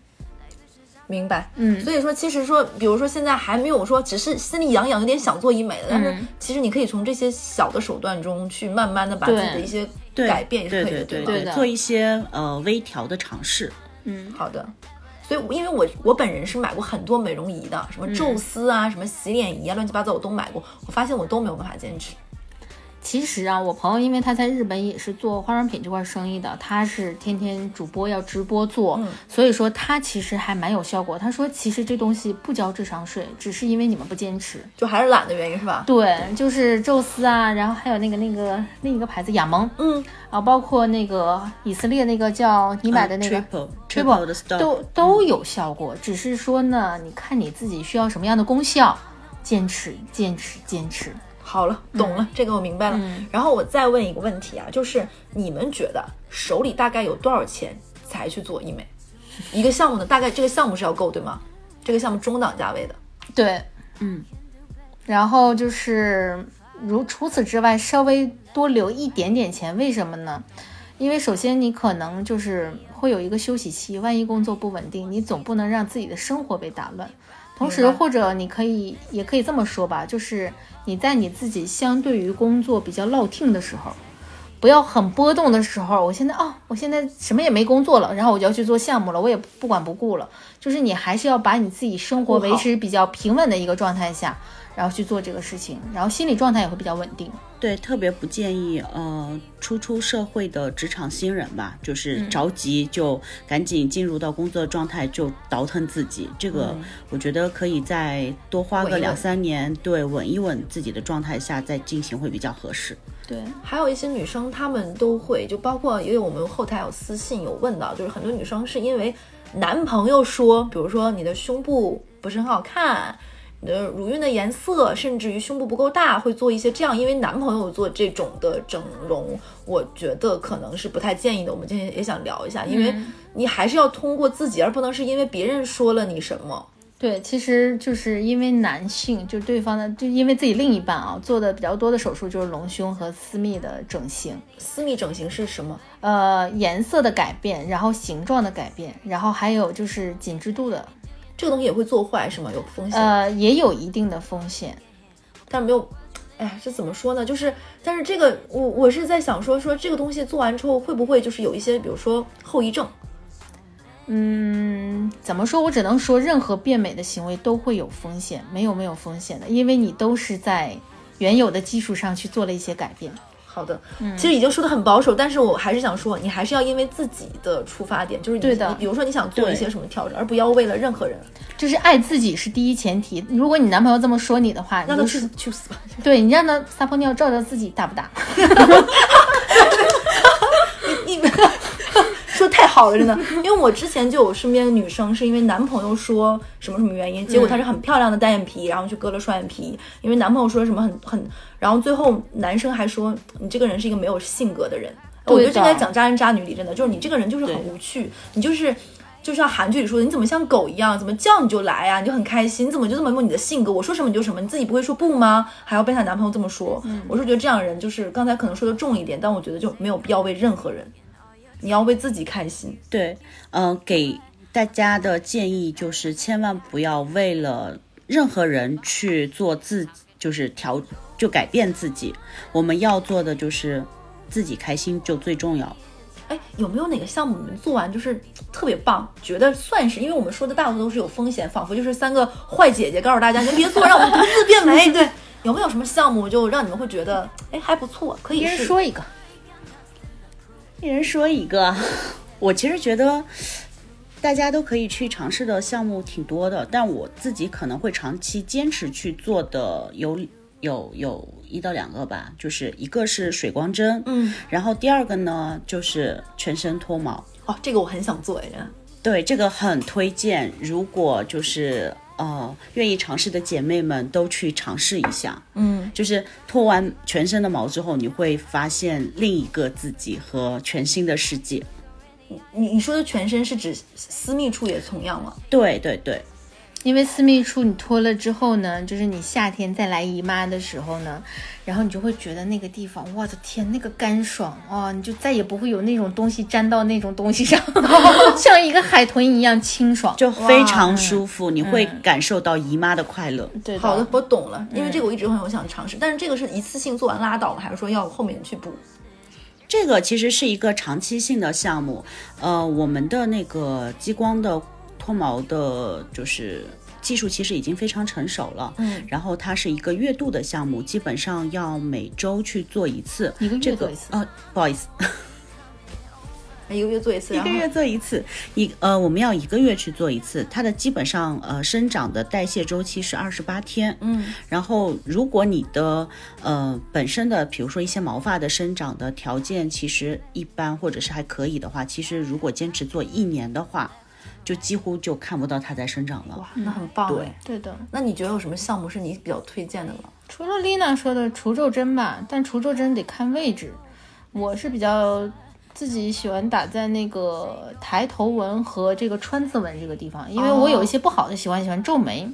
明白，嗯。所以说，其实说，比如说现在还没有说，只是心里痒痒，有点想做医美的，但是嗯。其实你可以从这些小的手段中去慢慢的把自己的一些改变也是可以的，对做一些呃微调的尝试。嗯，好的。所以，因为我我本人是买过很多美容仪的，什么宙斯啊，什么洗脸仪啊，乱七八糟我都买过。我发现我都没有办法坚持。其实啊，我朋友因为他在日本也是做化妆品这块生意的，他是天天主播要直播做，所以说他其实还蛮有效果。他说其实这东西不交智商税，只是因为你们不坚持。就还是懒的原因是吧？对，就是宙斯啊，然后还有那个那个另一个牌子雅萌，嗯，啊，包括那个以色列那个叫你买的那个。triple Triple 都都有效果，只是说呢，你看你自己需要什么样的功效，坚持，坚持，坚持。好了，懂了，这个我明白了。嗯然后我再问一个问题啊，就是你们觉得手里大概有多少钱才去做医美？一个项目呢，大概这个项目是要够对吗？这个项目中档价位的，对，嗯，然后就是如除此之外，稍微多留一点点钱，为什么呢？因为首先你可能就是会有一个休息期，万一工作不稳定，你总不能让自己的生活被打乱。同时，或者你可以也可以这么说吧，就是你在你自己相对于工作比较落听的时候，不要很波动的时候，我现在哦，我现在什么也没工作了，然后我就要去做项目了，我也不管不顾了。就是你还是要把你自己生活维持比较平稳的一个状态下，然后去做这个事情，然后心理状态也会比较稳定。对，特别不建议呃初出社会的职场新人吧，就是嗯着急就赶紧进入到工作状态就倒腾自己，这个我觉得可以再多花个两三年，对，稳一稳自己的状态下再进行会比较合适。对，还有一些女生她们都会，就包括因为我们后台有私信有问到，就是很多女生是因为男朋友说，比如说你的胸部不是很好看。你的乳晕的颜色，甚至于胸部不够大，会做一些这样，因为男朋友做这种的整容，我觉得可能是不太建议的。我们今天也想聊一下，因为你还是要通过自己，而不能是因为别人说了你什么，对，其实就是因为男性，就对方的，就因为自己另一半啊做的比较多的手术就是隆胸和私密的整形，私密整形是什么？呃，颜色的改变，然后形状的改变，然后还有就是紧致度的，这个东西也会做坏是吗？有风险？呃，也有一定的风险。但是没有，哎呀，这怎么说呢？就是，但是这个我我是在想说说这个东西做完之后会不会就是有一些，比如说后遗症？嗯，怎么说？我只能说，任何变美的行为都会有风险，没有没有风险的，因为你都是在原有的基础上去做了一些改变。好的，其实已经说的很保守，但是我还是想说，你还是要因为自己的出发点，就是你对的你比如说你想做一些什么调整，而不要为了任何人。就是爱自己是第一前提。如果你男朋友这么说你的话，让他去你就是去死吧！对你让他撒泡尿照照自己大不大？你说太好了，真的。因为我之前就有身边的女生，是因为男朋友说什么什么原因，结果她是很漂亮的单眼皮，然后去割了双眼皮，因为男朋友说什么很很，然后最后男生还说你这个人是一个没有性格的人。我觉得这应该讲渣男渣女里，真的就是你这个人就是很无趣，你就是。就像韩剧里说的，你怎么像狗一样，怎么叫你就来啊、你就很开心，你怎么就这么有你的性格？我说什么你就什么，你自己不会说不吗？还要被她男朋友这么说，我是觉得这样的人就是刚才可能说的重一点，但我觉得就没有必要为任何人，你要为自己开心。对，嗯、给大家的建议就是，千万不要为了任何人去做自，就是调，就改变自己。我们要做的就是自己开心，就最重要。哎，有没有哪个项目你们做完就是特别棒，觉得算是？因为我们说的大部分都是有风险，仿佛就是三个坏姐姐告诉大家，你们别做，让我们独自变美。对，有没有什么项目就让你们会觉得，哎，还不错，可以一人试？说一个。一人说一个，我其实觉得大家都可以去尝试的项目挺多的，但我自己可能会长期坚持去做的有有有一到两个吧，就是一个是水光针，嗯，然后第二个呢就是全身脱毛。哦，这个我很想做，哎，真的。对，这个很推荐。如果就是呃愿意尝试的姐妹们都去尝试一下。嗯，就是脱完全身的毛之后，你会发现另一个自己和全新的世界。你你说的全身是指私密处也同样吗？对对对，因为私密处你脱了之后呢，就是你夏天再来姨妈的时候呢，然后你就会觉得那个地方，我的天，那个干爽哦，你就再也不会有那种东西粘到那种东西上，像一个海豚一样清爽。就非常舒服，你会感受到姨妈的快乐。对好的，我懂了，因为这个我一直很有想尝试，但是这个是一次性做完拉倒吗？还是说要后面去补？这个其实是一个长期性的项目，呃，我们的那个激光的脱毛的，就是技术其实已经非常成熟了，嗯，然后它是一个月度的项目，基本上要每周去做一次，一个月这个做一次。呃，不好意思，一个月做一次，一个月做一次，一呃，我们要一个月去做一次，它的基本上呃生长的代谢周期是二十八天，嗯，然后如果你的呃本身的比如说一些毛发的生长的条件其实一般或者是还可以的话，其实如果坚持做一年的话，就几乎就看不到它在生长了。哇，那很棒对哎。对的，那你觉得有什么项目是你比较推荐的吗？除了丽娜说的除皱针吧，但除皱针得看位置。我是比较自己喜欢打在那个抬头纹和这个川字纹这个地方，因为我有一些不好的习惯，喜欢皱眉。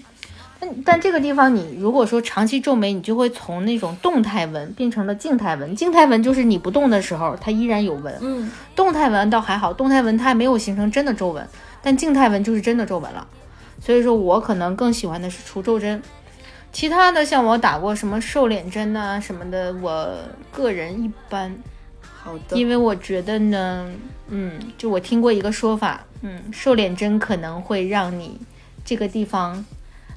但但这个地方，你如果说长期皱眉，你就会从那种动态纹变成了静态纹。静态纹就是你不动的时候，它依然有纹；嗯，动态纹倒还好，动态纹它还没有形成真的皱纹，但静态纹就是真的皱纹了。所以说我可能更喜欢的是除皱针。其他的像我打过什么瘦脸针呐、什么的，我个人一般，好的。因为我觉得呢，嗯，就我听过一个说法，嗯，瘦脸针可能会让你这个地方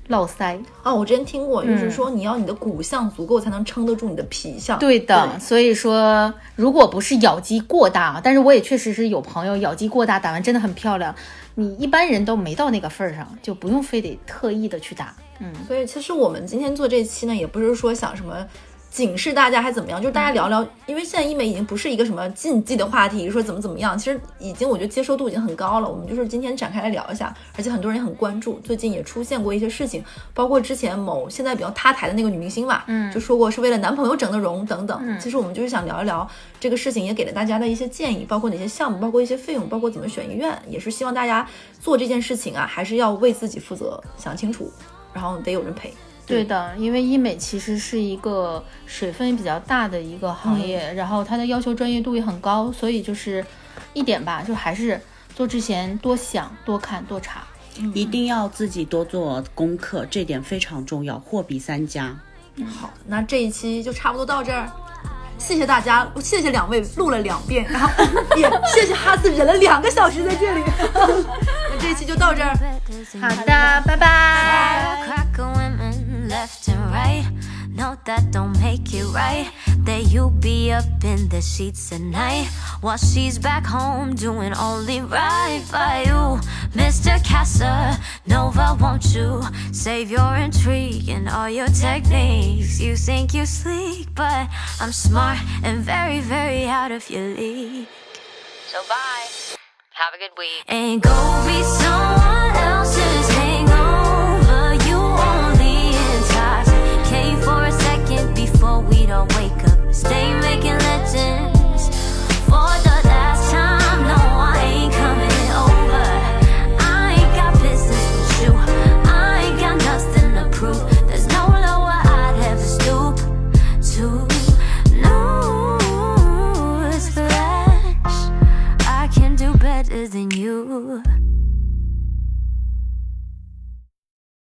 落腮。啊，我之前听过，就是说你要你的骨相足够才能撑得住你的皮相。对的，所以说如果不是咬肌过大，但是我也确实是有朋友咬肌过大，打完真的很漂亮，你一般人都没到那个份儿上，就不用非得特意的去打。嗯，所以其实我们今天做这期呢，也不是说想什么警示大家还怎么样？就是大家聊聊，因为现在医美已经不是一个什么禁忌的话题，说怎么怎么样，其实已经我觉得接受度已经很高了。我们就是今天展开来聊一下，而且很多人也很关注，最近也出现过一些事情，包括之前某现在比较塌台的那个女明星嘛，嗯，就说过是为了男朋友整的容等等。其实我们就是想聊一聊这个事情，也给了大家的一些建议，包括哪些项目，包括一些费用，包括怎么选医院，也是希望大家做这件事情啊，还是要为自己负责，想清楚，然后得有人陪。对。的，因为医美其实是一个水分比较大的一个行业，然后它的要求专业度也很高，所以就是一点吧，就还是做之前多想、多看、多查，一定要自己多做功课，这点非常重要，货比三家。好，那这一期就差不多到这儿，谢谢大家，谢谢两位录了两遍，然后 也谢谢哈斯忍了两个小时在这里，那这一期就到这儿，好的，拜拜。Left and right. No, that don't make it right. That you be up in the sheets at night while she's back home doing only right by you. Mr. Casanova, won't you save your intrigue and all your techniques? You think you sleek, but I'm smart and very, very out of your league. So bye. Have a good week. And go be someone Oh.